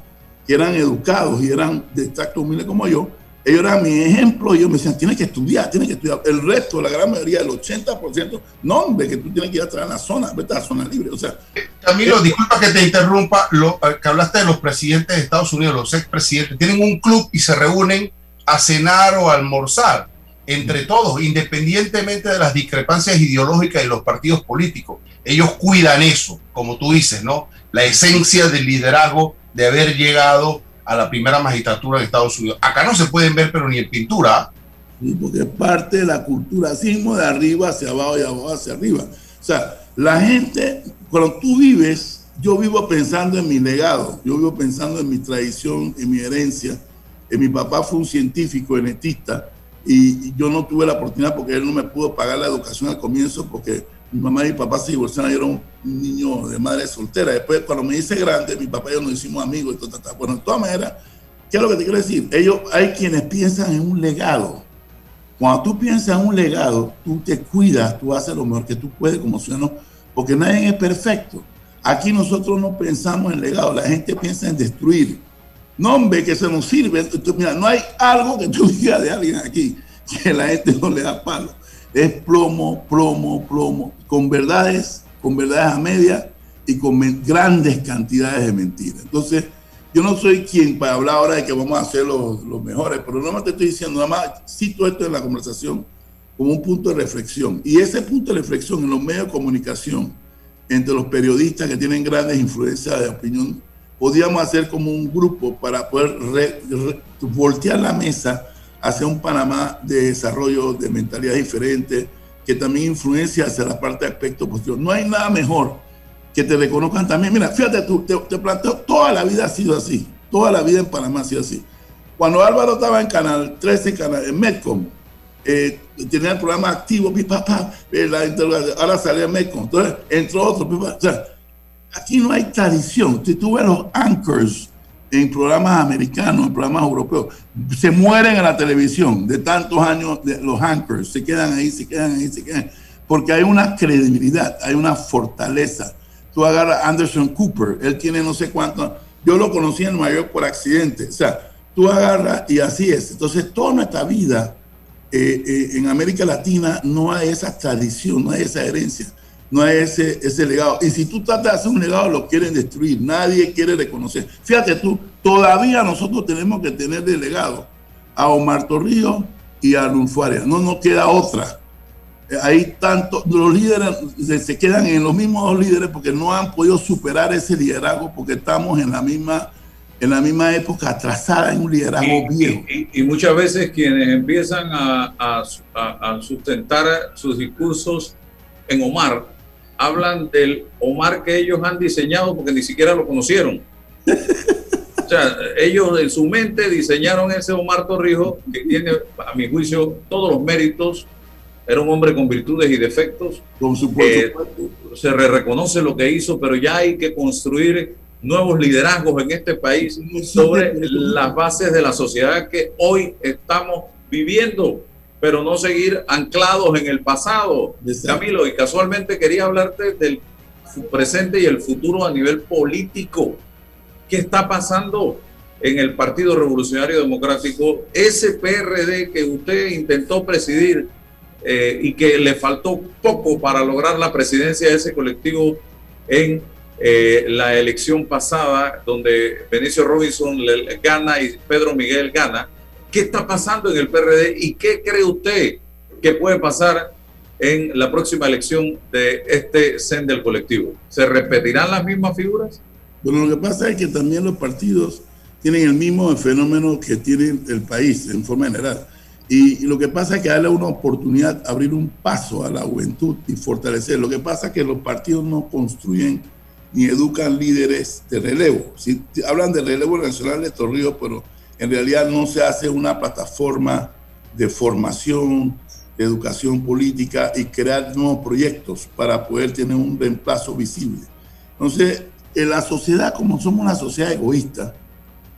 que eran educados y eran de tacto humilde como yo, ellos eran mi ejemplo y ellos me decían, tienes que estudiar, tienes que estudiar. El resto, la gran mayoría, el 80%, no, hombre, que tú tienes que ir a traer a la zona, vete a la zona libre. O sea, Camilo, disculpa que te interrumpa, lo, eh, que hablaste de los presidentes de Estados Unidos, los expresidentes, tienen un club y se reúnen a cenar o a almorzar entre todos, independientemente de las discrepancias ideológicas de los partidos políticos. Ellos cuidan eso, como tú dices, ¿no? La esencia del liderazgo de haber llegado a la primera magistratura de Estados Unidos. Acá no se pueden ver, pero ni en pintura. porque es parte de la cultura, así de arriba hacia abajo y abajo hacia arriba. O sea, la gente, cuando tú vives, yo vivo pensando en mi legado, yo vivo pensando en mi tradición, en mi herencia. En mi papá fue un científico genetista y yo no tuve la oportunidad porque él no me pudo pagar la educación al comienzo porque mi mamá y mi papá se divorciaron, yo era un niño de madre soltera. Después, cuando me hice grande, mi papá y yo nos hicimos amigos. Y todo, Bueno, de todas maneras, ¿qué es lo que te quiero decir? Ellos, hay quienes piensan en un legado. Cuando tú piensas en un legado, tú te cuidas, tú haces lo mejor que tú puedes como ciudadano, porque nadie es perfecto. Aquí nosotros no pensamos en legado, la gente piensa en destruir. No, hombre, que se nos sirve. mira, no hay algo que tú digas de alguien aquí que la gente no le da palo. Es plomo, plomo, plomo, con verdades, con verdades a media y con grandes cantidades de mentiras. Entonces, yo no soy quien para hablar ahora de que vamos a ser los, los mejores, pero no más te estoy diciendo, nada más cito esto en la conversación como un punto de reflexión. Y ese punto de reflexión en los medios de comunicación, entre los periodistas que tienen grandes influencias de opinión, podíamos hacer como un grupo para poder voltear la mesa hacia un Panamá de desarrollo de mentalidad diferente, que también influencia hacia la parte de aspecto positivo. No hay nada mejor que te reconozcan también. Mira, fíjate tú, te, planteo, toda la vida ha sido así, toda la vida en Panamá ha sido así. Cuando Álvaro estaba en Canal 13, canal, en Metcom, eh, tenía el programa activo, mi papá, eh, ahora salía Metcom, entonces entró otro, o sea, aquí no hay tradición. Si tú ves los anchors en programas americanos, en programas europeos, se mueren en la televisión de tantos años, de los anchors, se quedan ahí, se quedan ahí, se quedan, porque hay una credibilidad, hay una fortaleza Tú agarras Anderson Cooper, él tiene no sé cuánto. Yo lo conocí en Nueva York por accidente. O sea, tú agarras y así es. Entonces, toda nuestra vida eh, eh, en América Latina no hay esa tradición, no hay esa herencia, no hay ese, ese legado. Y si tú tratas de hacer un legado, lo quieren destruir. Nadie quiere reconocer. Fíjate tú, todavía nosotros tenemos que tener de legado a Omar Torrijos y a Lunfuaria. No nos queda otra hay tanto, los líderes se, quedan en los mismos dos líderes porque no han podido superar ese liderazgo porque estamos en la misma, en la misma época atrasada en un liderazgo viejo. Y, muchas veces quienes empiezan a, a, sustentar sus discursos en Omar, hablan del Omar que ellos han diseñado porque ni siquiera lo conocieron. O sea, ellos en su mente diseñaron ese Omar Torrijos que tiene, a mi juicio, todos los méritos era un hombre con virtudes y defectos. Con supuesto. se reconoce lo que hizo, pero ya hay que construir nuevos liderazgos en este país sobre las bases de la sociedad que hoy estamos viviendo, pero no seguir anclados en el pasado. Camilo, y casualmente quería hablarte del presente y el futuro a nivel político. ¿Qué está pasando en el Partido Revolucionario Democrático? Ese PRD que usted intentó presidir eh, y que le faltó poco para lograr la presidencia de ese colectivo en eh, la elección pasada, donde Benicio Robinson le, gana y Pedro Miguel gana. ¿Qué está pasando en el PRD y qué cree usted que puede pasar en la próxima elección de este CEN del colectivo? ¿Se repetirán las mismas figuras? Bueno, lo que pasa es que también los partidos tienen el mismo fenómeno que tiene el país en forma general y, lo que pasa es que darle una oportunidad, abrir un paso a la juventud y fortalecer. Lo que pasa es que los partidos no construyen ni educan líderes de relevo. Si hablan de relevo nacional de Torrijos, pero en realidad no se hace una plataforma de formación, de educación política y crear nuevos proyectos para poder tener un reemplazo visible. Entonces, en la sociedad, como somos una sociedad egoísta,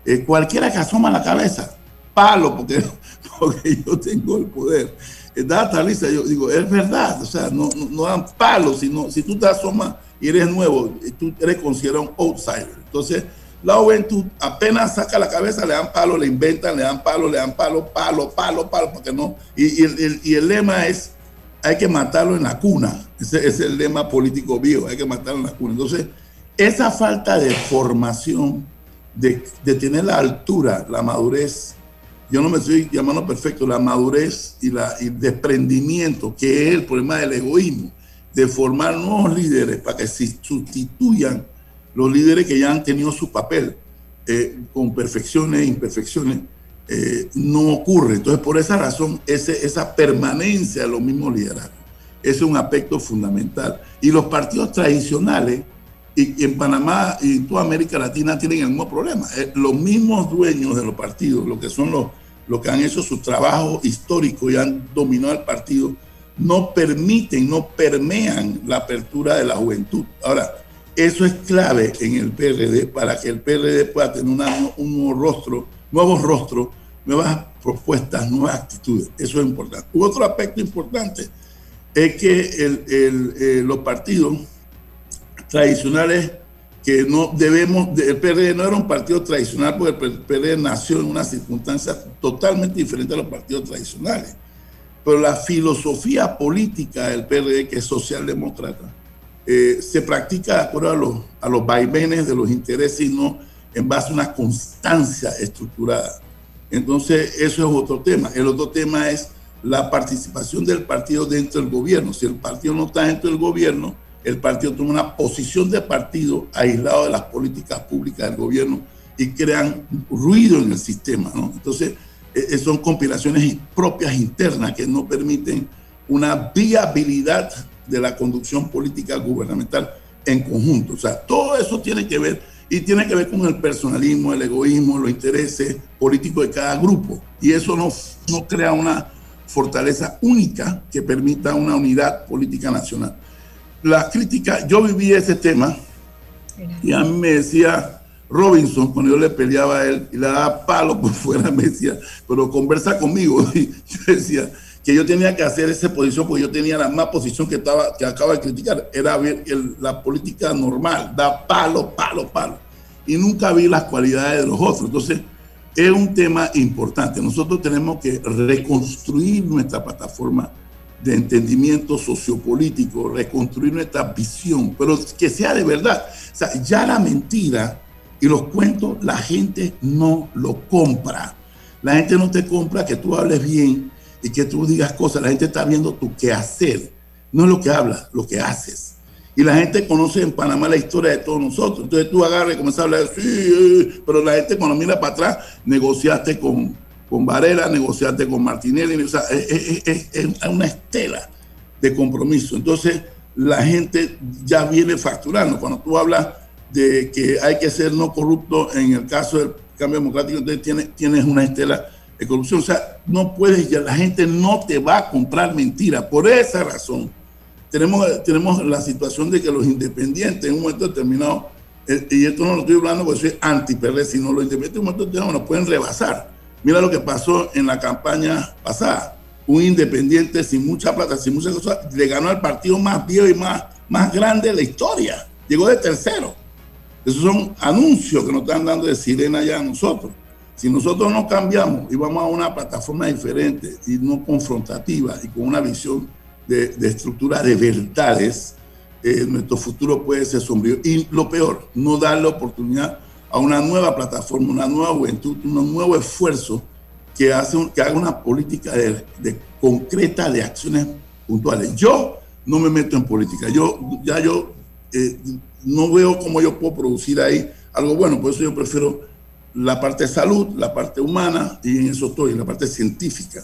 eh, cualquiera que asoma la cabeza, palo, porque porque yo tengo el poder. Data, Lisa, yo digo, es verdad, o sea, no, no, dan palos, sino si tú te asomas y eres nuevo, tú eres considerado un outsider. Entonces, la juventud apenas saca la cabeza, le dan palo, le inventan, le dan palo, le dan palo, palo, palo, palo, porque no. Y, el, y el, lema es, hay que matarlo en la cuna. Ese, es el lema político viejo, hay que matarlo en la cuna. Entonces, esa falta de formación, de, de tener la altura, la madurez yo no me estoy llamando perfecto, la madurez y, la, el desprendimiento, que es el problema del egoísmo, de formar nuevos líderes para que se sustituyan los líderes que ya han tenido su papel eh, con perfecciones e imperfecciones, eh, no ocurre. Entonces, por esa razón, esa permanencia de los mismos liderazgos es un aspecto fundamental. Y los partidos tradicionales, y, en Panamá y en toda América Latina tienen el mismo problema. Eh, los mismos dueños de los partidos, lo que son los los que han hecho su trabajo histórico y han dominado el partido, no permiten, no permean la apertura de la juventud. Ahora, eso es clave en el PRD para que el PRD pueda tener un nuevo rostro, nuevos rostros, nuevas propuestas, nuevas actitudes. Eso es importante. Otro aspecto importante es que eh, los partidos tradicionales que no debemos, el PRD no era un partido tradicional porque el PRD nació en una circunstancia totalmente diferente a los partidos tradicionales. Pero la filosofía política del PRD, que es socialdemócrata, eh, se practica de acuerdo a los, a los vaivenes de los intereses y no en base a una constancia estructurada. Entonces, eso es otro tema. El otro tema es la participación del partido dentro del gobierno. Si el partido no está dentro del gobierno, el partido toma una posición de partido aislado de las políticas públicas del gobierno y crean ruido en el sistema. Entonces, eh, eh, son compilaciones propias internas que no permiten una viabilidad de la conducción política gubernamental en conjunto. O sea, todo eso tiene que ver y tiene que ver con el personalismo, el egoísmo, los intereses políticos de cada grupo. Y eso no, no crea una fortaleza única que permita una unidad política nacional. La crítica, yo viví ese tema y a mí me decía Robinson, cuando yo le peleaba a él y le daba palo por fuera, me decía, pero conversa conmigo. Y yo decía que yo tenía que hacer esa posición porque yo tenía la más posición que, estaba, que acaba de criticar. Era ver la política normal, da palo, palo, palo. Y nunca vi las cualidades de los otros. Entonces, es un tema importante. Nosotros tenemos que reconstruir nuestra plataforma de entendimiento sociopolítico, reconstruir nuestra visión, pero que sea de verdad. Ya la mentira y los cuentos, la gente no lo compra. La gente no te compra que tú hables bien y que tú digas cosas. La gente está viendo tu qué hacer. No es lo que hablas, lo que haces. Y la gente conoce en Panamá la historia de todos nosotros. Entonces tú agarras y comienzas a hablar, sí, eh", pero la gente cuando mira para atrás, negociaste con, con Varela, negociaste con Martinelli. Es, es una estela de compromiso. Entonces la gente ya viene facturando. Cuando tú hablas de que hay que ser no corrupto en el caso del cambio democrático, entonces tienes, tienes una estela de corrupción. O sea, no puedes, ya la gente no te va a comprar mentiras. Por esa razón, tenemos, tenemos la situación de que los independientes en un momento determinado, eh, y esto no lo estoy hablando porque soy anti-PRD, sino los independientes en un momento determinado nos pueden rebasar. Mira lo que pasó en la campaña pasada. Un independiente sin mucha plata, sin muchas cosas, le ganó al partido más viejo y más, más grande de la historia. Llegó de tercero. Esos son anuncios que nos están dando de sirena ya a nosotros. Si nosotros no cambiamos y vamos a una plataforma diferente y no confrontativa y con una visión de, estructura de verdades, eh, nuestro futuro puede ser sombrío. Y lo peor, no darle oportunidad a una nueva plataforma, una nueva juventud, un nuevo esfuerzo que, hace que haga una política de, concreta de acciones puntuales. Yo no me meto en política. Yo ya yo eh, no veo cómo yo puedo producir ahí algo bueno. Por eso yo prefiero la parte salud, la parte humana, y en eso estoy, la parte científica.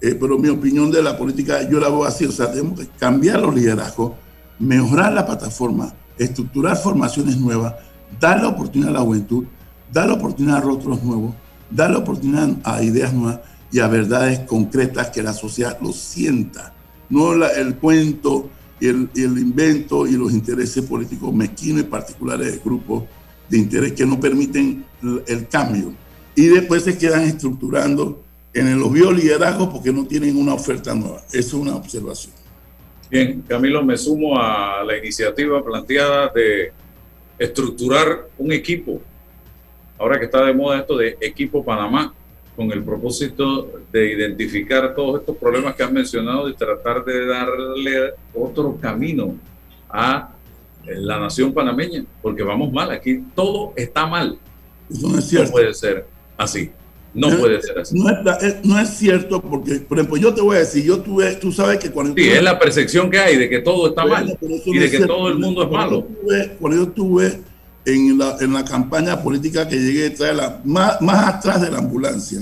Eh, pero mi opinión de la política, yo la veo así, o sea, tenemos que cambiar los liderazgos, mejorar la plataforma, estructurar formaciones nuevas, dar la oportunidad a la juventud, dar la oportunidad a rostros nuevos, dar la oportunidad a ideas nuevas y a verdades concretas que la sociedad lo sienta. No el cuento el, el invento y los intereses políticos mezquinos y particulares de grupos de interés que no permiten el, cambio. Y después se quedan estructurando en los bioliderazgos porque no tienen una oferta nueva. Eso es una observación. Bien, Camilo, me sumo a la iniciativa planteada de estructurar un equipo. Ahora que está de moda esto de equipo Panamá, con el propósito de identificar todos estos problemas que has mencionado y tratar de darle otro camino a la nación panameña, porque vamos mal, aquí todo está mal. Eso no es cierto. No puede ser así. No, puede ser así. No es, cierto porque, por ejemplo, yo te voy a decir, yo tuve, tú sabes que cuando... Sí, es la percepción que hay de que todo está mal y de que todo el mundo es malo. cuando yo tuve en la, en la campaña política que llegué traer la, más, más atrás de la ambulancia.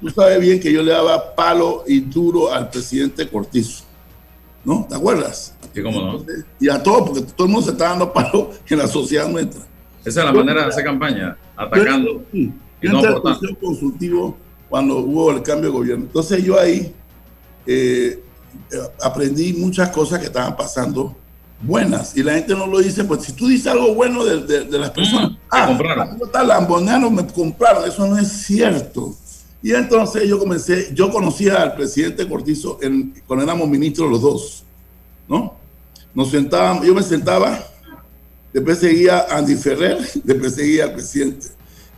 Tú sabes bien que yo le daba palo y duro al presidente Cortizo. ¿No? ¿Te acuerdas? Sí, cómo no. Y a todos, porque todo el mundo se está dando palo en la sociedad nuestra. Esa es la manera de hacer campaña, atacando. y no entré consultivo cuando hubo el cambio de gobierno. Entonces yo ahí eh, aprendí muchas cosas que estaban pasando buenas. Y la gente no lo dice, pues si tú dices algo bueno de, de, las personas, ah, está lambonero, me compraron. Eso no es cierto. Y entonces yo comencé, yo conocía al presidente Cortizo en, cuando éramos ministros los dos, ¿no? Nos sentábamos, yo me sentaba, después seguía Andy Ferrer, después seguía al presidente.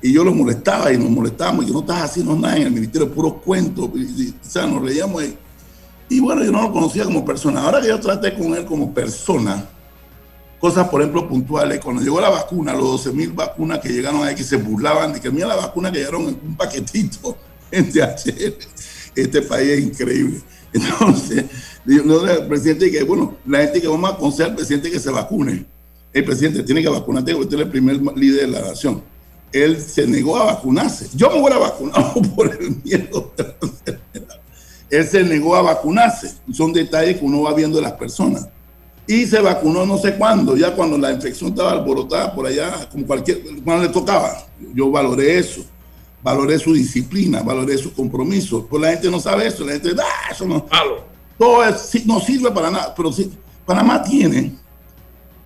Y yo lo molestaba y nos molestábamos, y no estás haciendo nada en el ministerio, puros cuentos, y, o sea, nos reíamos. Y, y bueno, yo no lo conocía como persona. Ahora que yo traté con él como persona, cosas, por ejemplo, puntuales. Cuando llegó la vacuna, los 12 mil vacunas que llegaron ahí, que se burlaban de que mira la vacuna que llegaron en un paquetito en DHL. Este país es increíble. Entonces, el presidente dice, bueno, la gente que vamos a aconsejar al presidente que se vacune. El presidente tiene que vacunarse porque usted es el primer líder de la nación. Él se negó a vacunarse. Yo me hubiera vacunado por el miedo. Él se negó a vacunarse. Son detalles que uno va viendo de las personas y se vacunó no sé cuándo, ya cuando la infección estaba alborotada por allá, como cualquier, cuando le tocaba. Yo valoré eso, valoré su disciplina, valoré su compromiso. Pues la gente no sabe eso, la gente, ah, eso no. Todo no sirve para nada, pero sí, Panamá tiene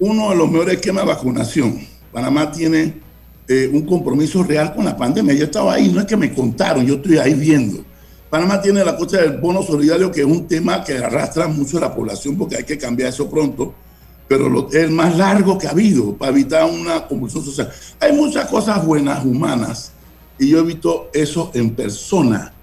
uno de los mejores esquemas de vacunación. Panamá tiene eh, un compromiso real con la pandemia. Yo estaba ahí, no es que me contaron, yo estoy ahí viendo. Panamá tiene la cosa del bono solidario, que es un tema que arrastra mucho a la población porque hay que cambiar eso pronto, pero es el más largo que ha habido para evitar una convulsión social. Hay muchas cosas buenas, humanas, y yo he visto eso en persona.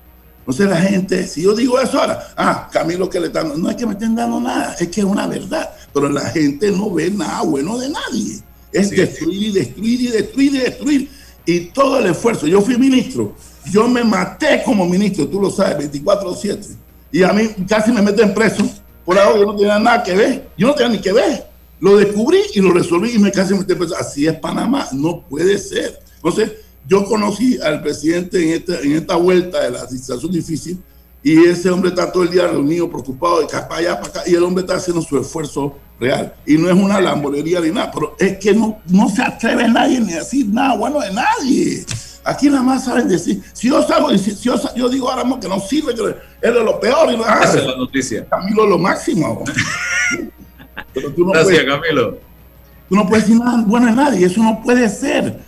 No sé, la gente, si yo digo eso ahora, ah, Camilo que le están no es que me estén dando nada, es que es una verdad, pero la gente no ve nada bueno de nadie. Es destruir y destruir y destruir y destruir. Y todo el esfuerzo. Yo fui ministro yo me maté como ministro, tú lo sabes, 24-7. Y a mí casi me meten preso por algo que no tenía nada que ver. Yo no tenía ni que ver. Lo descubrí y lo resolví y me casi metí preso. Así es Panamá, no puede ser. Entonces, yo conocí al presidente en esta, en esta vuelta de la situación difícil y ese hombre está todo el día reunido, preocupado de acá para allá, para acá, y el hombre está haciendo su esfuerzo real. Y no es una lambonería ni nada, pero es que no, no se atreve nadie ni a decir nada bueno de nadie. Aquí nada más saben decir, si yo salgo, si yo, yo digo ahora mismo que no sirve, que es de lo peor. Y no, Esa es la noticia. Camilo lo máximo. Pero tú no Gracias, Camilo. Tú no puedes decir nada bueno a nadie, eso no puede ser.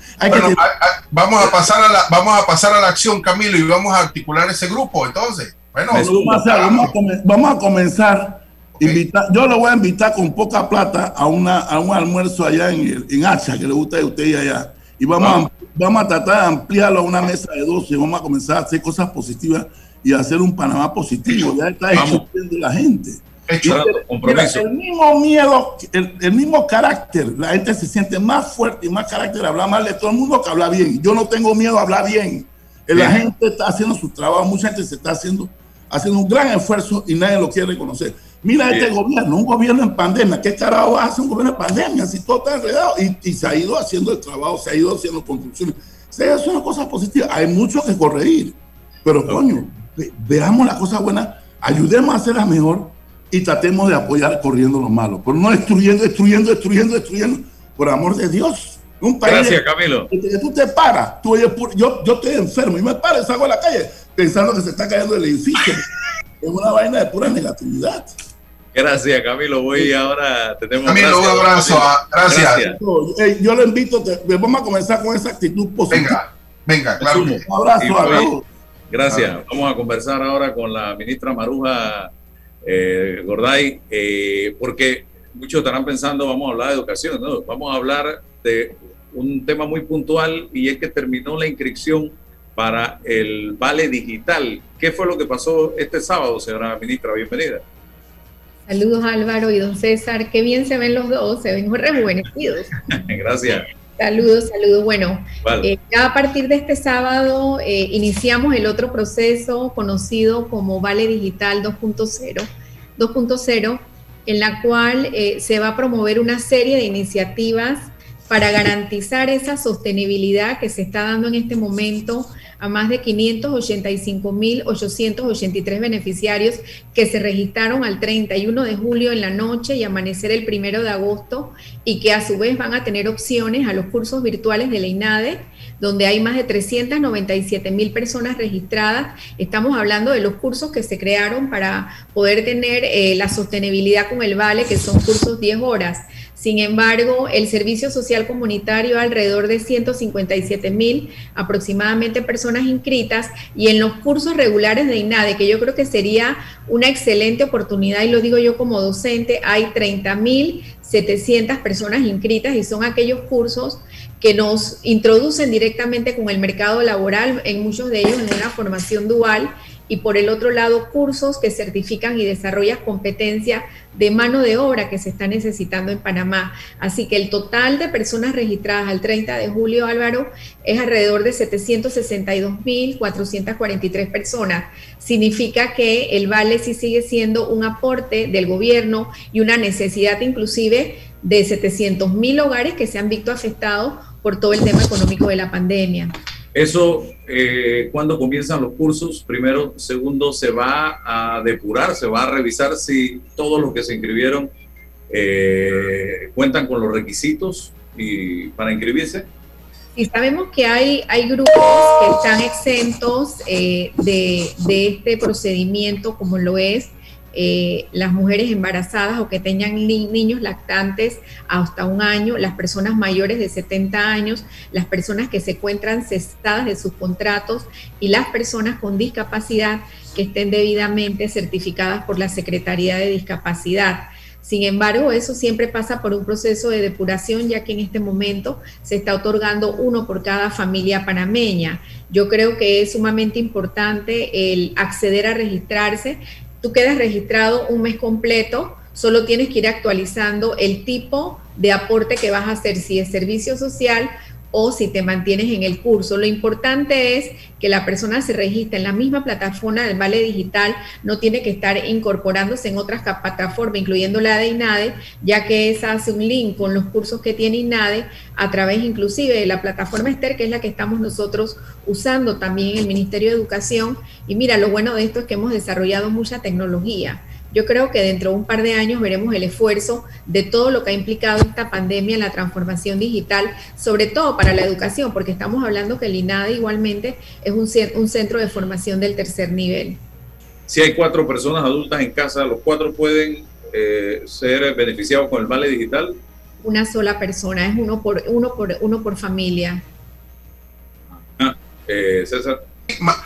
Vamos, a pasar a la, vamos a pasar a la acción, Camilo, y vamos a articular ese grupo, entonces. Bueno, vamos, a, comenzar. yo lo voy a invitar con poca plata a, una, a un almuerzo allá en, en Hacha, que le gusta a usted y allá. Y vamos a vamos a tratar de ampliarlo a una mesa de 12, vamos a comenzar a hacer cosas positivas y a hacer un Panamá positivo. Ya está de la gente. El, mismo miedo, el, mismo carácter, la gente se siente más fuerte y más carácter, habla mal de todo el mundo que habla bien. Yo no tengo miedo a hablar bien. La gente está haciendo su trabajo, mucha gente se está haciendo, haciendo un gran esfuerzo y nadie lo quiere reconocer. Mira este gobierno, un gobierno en pandemia. ¿Qué carajo hace un gobierno en pandemia? Si todo está enredado. Y, y, se ha ido haciendo el trabajo, se ha ido haciendo construcciones. Se ha una cosa positiva. Hay mucho que corregir. Pero, coño, veamos la cosa buena, ayudemos a hacerla mejor y tratemos de apoyar corriendo lo malo. Pero no destruyendo, destruyendo, destruyendo, destruyendo. Por amor de Dios. Un país Gracias, Camilo. Que, tú te paras. Tú, yo, yo estoy enfermo y me paro y salgo a la calle pensando que se está cayendo el edificio. es una vaina de pura negatividad. Gracias, Camilo. Voy ahora. Tenemos Camilo, un abrazo. Ah, gracias. Yo lo invito. vamos a comenzar con esa actitud positiva. Venga, venga, claro. Un abrazo. Gracias. Vamos a conversar ahora con la ministra Maruja eh, Gorday, eh, porque muchos estarán pensando, vamos a hablar de educación, ¿no? Vamos a hablar de un tema muy puntual y es que terminó la inscripción para el Vale Digital. ¿Qué fue lo que pasó este sábado, señora ministra? Bienvenida. Saludos Álvaro y don César, qué bien se ven los dos, se ven rejuvenecidos. Gracias. Saludos, saludos. Bueno, eh, ya a partir de este sábado eh, iniciamos el otro proceso conocido como Vale Digital 2.0, 2.0, en la cual eh, se va a promover una serie de iniciativas para garantizar esa sostenibilidad que se está dando en este momento a más de 585.883 beneficiarios que se registraron al 31 de julio en la noche y amanecer el primero de agosto y que a su vez van a tener opciones a los cursos virtuales de la INADE, donde hay más de 397 mil personas registradas. Estamos hablando de los cursos que se crearon para poder tener eh, la sostenibilidad con el Vale, que son cursos 10 horas. Sin embargo, el servicio social comunitario alrededor de 157 mil aproximadamente personas inscritas y en los cursos regulares de INADE, que yo creo que sería una excelente oportunidad y lo digo yo como docente, hay 30 mil 700 personas inscritas y son aquellos cursos que nos introducen directamente con el mercado laboral, en muchos de ellos en una formación dual y por el otro lado cursos que certifican y desarrollan competencia de mano de obra que se está necesitando en Panamá. Así que el total de personas registradas al 30 de julio, Álvaro, es alrededor de 762.443 personas. Significa que el vale sí sigue siendo un aporte del gobierno y una necesidad inclusive de 700.000 hogares que se han visto afectados por todo el tema económico de la pandemia. Eso, eh, cuando comienzan los cursos, primero, segundo, se va a depurar, se va a revisar si todos los que se inscribieron eh, cuentan con los requisitos y para inscribirse. Y sabemos que hay, hay grupos que están exentos eh, de, de este procedimiento, como lo es eh, las mujeres embarazadas o que tengan niños lactantes hasta un año, las personas mayores de 70 años, las personas que se encuentran cestadas de sus contratos y las personas con discapacidad que estén debidamente certificadas por la Secretaría de Discapacidad. Sin embargo, eso siempre pasa por un proceso de depuración, ya que en este momento se está otorgando uno por cada familia panameña. Yo creo que es sumamente importante el acceder a registrarse tú quedas registrado un mes completo, solo tienes que ir actualizando el tipo de aporte que vas a hacer, si es servicio social o si te mantienes en el curso. Lo importante es que la persona se registre en la misma plataforma del Vale Digital, no tiene que estar incorporándose en otras plataformas, incluyendo la de INADE, ya que esa hace un link con los cursos que tiene INADE a través inclusive de la plataforma Esther, que es la que estamos nosotros usando también en el Ministerio de Educación. Y mira, lo bueno de esto es que hemos desarrollado mucha tecnología yo creo que dentro de un par de años veremos el esfuerzo de todo lo que ha implicado esta pandemia en la transformación digital, sobre todo para la educación, porque estamos hablando que el INADE igualmente es un, un centro de formación del tercer nivel. Si hay cuatro personas adultas en casa, ¿los cuatro pueden eh, ser beneficiados con el Vale Digital? Una sola persona, es uno por, uno por, uno por familia. Ah, eh, César.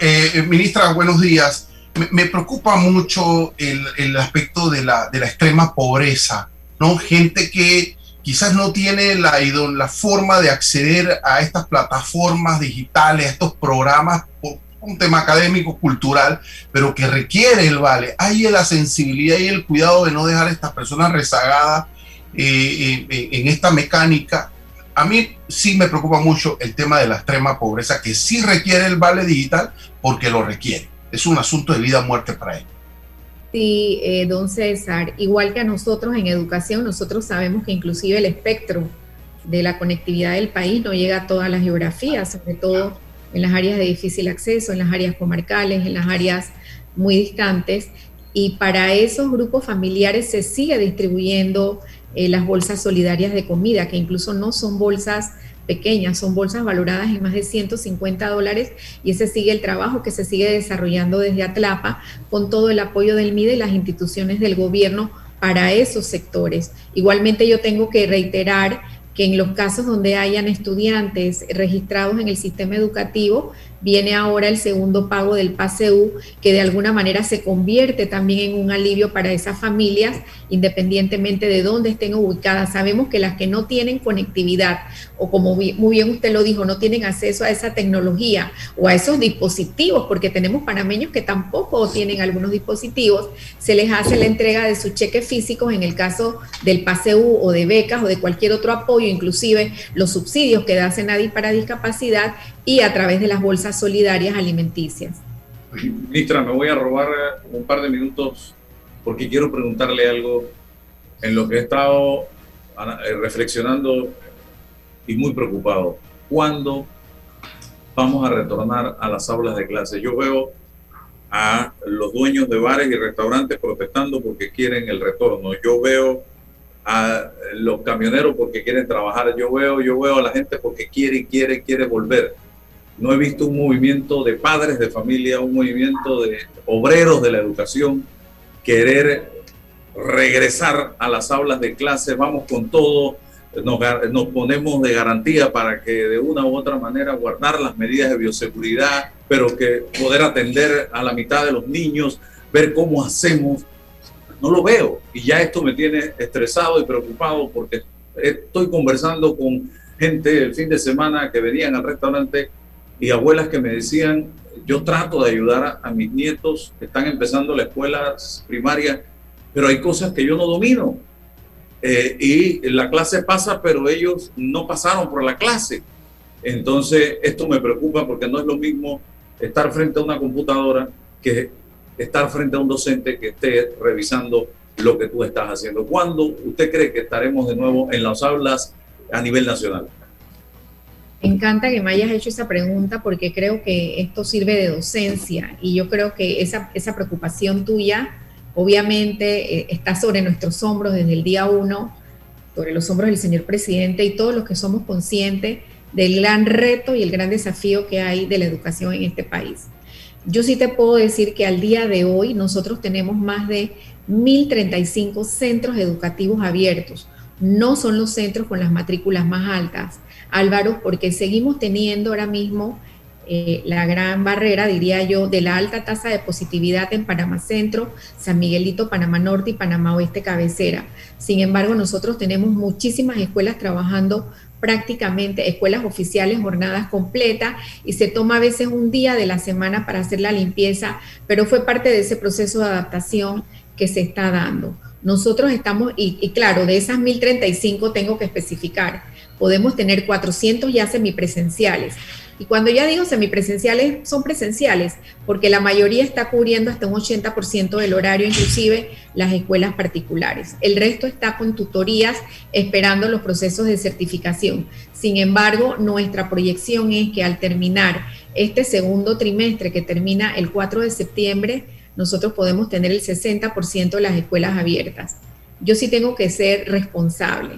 Eh, ministra, buenos días me, preocupa mucho el, aspecto de la, extrema pobreza, ¿no? Gente que quizás no tiene la, la forma de acceder a estas plataformas digitales, a estos programas por un tema académico, cultural, pero que requiere el vale. Hay la sensibilidad y el cuidado de no dejar a estas personas rezagadas eh, en esta mecánica. A mí sí me preocupa mucho el tema de la extrema pobreza, que sí requiere el vale digital porque lo requiere es un asunto de vida o muerte para él. Sí, eh, don César, igual que a nosotros en educación, nosotros sabemos que inclusive el espectro de la conectividad del país no llega a todas las geografías, sobre todo en las áreas de difícil acceso, en las áreas comarcales, en las áreas muy distantes. Y para esos grupos familiares se sigue distribuyendo eh, las bolsas solidarias de comida, que incluso no son bolsas pequeñas, son bolsas valoradas en más de 150 dólares y ese sigue el trabajo que se sigue desarrollando desde Atlapa con todo el apoyo del MIDE y las instituciones del gobierno para esos sectores. Igualmente yo tengo que reiterar que en los casos donde hayan estudiantes registrados en el sistema educativo, viene ahora el segundo pago del PASEU, que de alguna manera se convierte también en un alivio para esas familias, independientemente de dónde estén ubicadas. Sabemos que las que no tienen conectividad, o como muy bien usted lo dijo, no tienen acceso a esa tecnología o a esos dispositivos, porque tenemos panameños que tampoco tienen algunos dispositivos, se les hace la entrega de sus cheques físicos en el caso del PASEU o de becas o de cualquier otro apoyo, inclusive los subsidios que da Senadi para discapacidad y a través de las bolsas solidarias alimenticias. Ministra, me voy a robar un par de minutos porque quiero preguntarle algo en lo que he estado eh, reflexionando y muy preocupado. ¿Cuándo vamos a retornar a las aulas de clase? Yo veo a los dueños de bares y restaurantes protestando porque quieren el retorno. Yo veo a los camioneros porque quieren trabajar. Yo veo, yo veo a la gente porque quiere, quiere, quiere volver no he visto un movimiento de padres de familia, un movimiento de obreros de la educación querer regresar a las aulas de clase, vamos con todo, nos, nos, ponemos de garantía para que de una u otra manera guardar las medidas de bioseguridad, pero que poder atender a la mitad de los niños, ver cómo hacemos. No lo veo y ya esto me tiene estresado y preocupado porque estoy conversando con gente el fin de semana que venían al restaurante y abuelas que me decían, yo trato de ayudar a, mis nietos que están empezando la escuela primaria, pero hay cosas que yo no domino. Eh, y la clase pasa, pero ellos no pasaron por la clase. Entonces, esto me preocupa porque no es lo mismo estar frente a una computadora que estar frente a un docente que esté revisando lo que tú estás haciendo. ¿Cuándo usted cree que estaremos de nuevo en las aulas a nivel nacional? Encanta que me hayas hecho esa pregunta porque creo que esto sirve de docencia y yo creo que esa, esa preocupación tuya obviamente eh, está sobre nuestros hombros desde el día uno, sobre los hombros del señor presidente y todos los que somos conscientes del gran reto y el gran desafío que hay de la educación en este país. Yo sí te puedo decir que al día de hoy nosotros tenemos más de 1.035 centros educativos abiertos. No son los centros con las matrículas más altas, Álvaro, porque seguimos teniendo ahora mismo eh, la gran barrera, diría yo, de la alta tasa de positividad en Panamá Centro, San Miguelito, Panamá Norte y Panamá Oeste cabecera. Sin embargo, nosotros tenemos muchísimas escuelas trabajando prácticamente escuelas oficiales jornadas completas y se toma a veces un día de la semana para hacer la limpieza, pero fue parte de ese proceso de adaptación que se está dando. Nosotros estamos, y, y claro, de esas 1035 tengo que especificar, podemos tener 400 ya semipresenciales. Y cuando ya digo semipresenciales, son presenciales, porque la mayoría está cubriendo hasta un 80% del horario, inclusive las escuelas particulares. El resto está con tutorías esperando los procesos de certificación. Sin embargo, nuestra proyección es que al terminar este segundo trimestre, que termina el 4 de septiembre, nosotros podemos tener el 60% de las escuelas abiertas. Yo sí tengo que ser responsable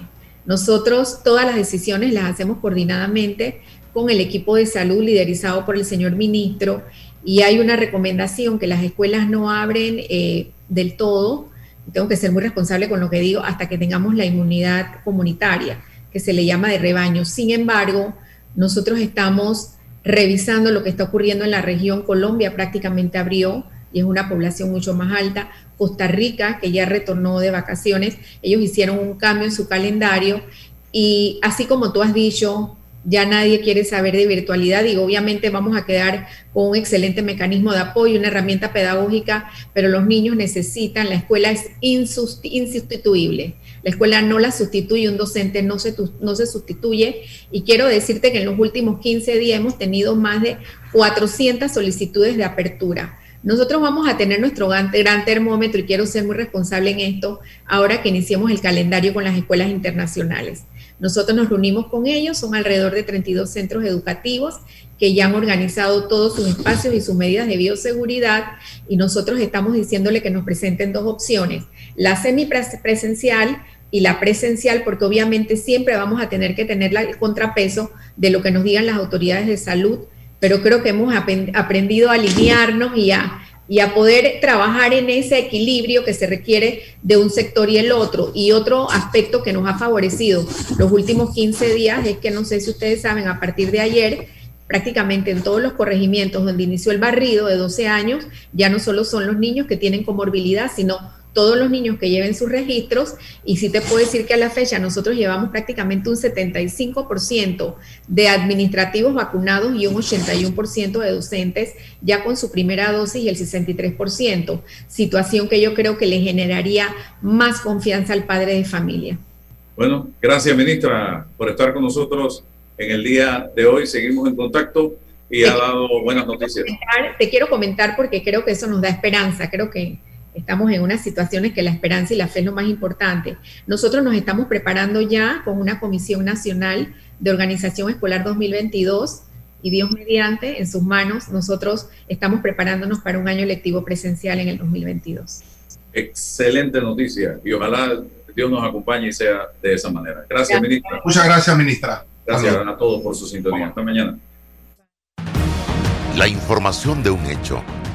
nosotros todas las decisiones las hacemos coordinadamente con el equipo de salud liderizado por el señor ministro y hay una recomendación que las escuelas no abren eh, del todo, tengo que ser muy responsable con lo que digo, hasta que tengamos la inmunidad comunitaria, que se le llama de rebaño. Sin embargo, nosotros estamos revisando lo que está ocurriendo en la región. Colombia prácticamente abrió y es una población mucho más alta. Costa Rica, que ya retornó de vacaciones, ellos hicieron un cambio en su calendario y así como tú has dicho, ya nadie quiere saber de virtualidad y obviamente vamos a quedar con un excelente mecanismo de apoyo, una herramienta pedagógica, pero los niños necesitan, la escuela es insustituible. La escuela no la sustituye, un docente no se, no se sustituye. Y quiero decirte que en los últimos 15 días hemos tenido más de 400 solicitudes de apertura. Nosotros vamos a tener nuestro gran, termómetro y quiero ser muy responsable en esto ahora que iniciemos el calendario con las escuelas internacionales. Nosotros nos reunimos con ellos, son alrededor de 32 centros educativos que ya han organizado todos sus espacios y sus medidas de bioseguridad y nosotros estamos diciéndole que nos presenten dos opciones, la semipresencial y la presencial, porque obviamente siempre vamos a tener que tener el contrapeso de lo que nos digan las autoridades de salud pero creo que hemos aprendido a alinearnos y a, y a poder trabajar en ese equilibrio que se requiere de un sector y el otro. Y otro aspecto que nos ha favorecido los últimos 15 días es que no sé si ustedes saben, a partir de ayer, prácticamente en todos los corregimientos donde inició el barrido de 12 años, ya no solo son los niños que tienen comorbilidad, sino todos los niños que lleven sus registros y sí te puedo decir que a la fecha nosotros llevamos prácticamente un 75% de administrativos vacunados y un 81% de docentes ya con su primera dosis y el 63%, situación que yo creo que le generaría más confianza al padre de familia. Bueno, gracias ministra por estar con nosotros en el día de hoy. Seguimos en contacto y ha dado buenas noticias. Te quiero comentar porque creo que eso nos da esperanza. Creo que Estamos en unas situaciones que la esperanza y la fe es lo más importante. Nosotros nos estamos preparando ya con una Comisión Nacional de Organización Escolar 2022 y Dios mediante, en sus manos, nosotros estamos preparándonos para un año lectivo presencial en el 2022. Excelente noticia y ojalá Dios nos acompañe y sea de esa manera. Gracias, ministra. Muchas gracias, ministra. Gracias a todos por su sintonía. Hasta mañana. La información de un hecho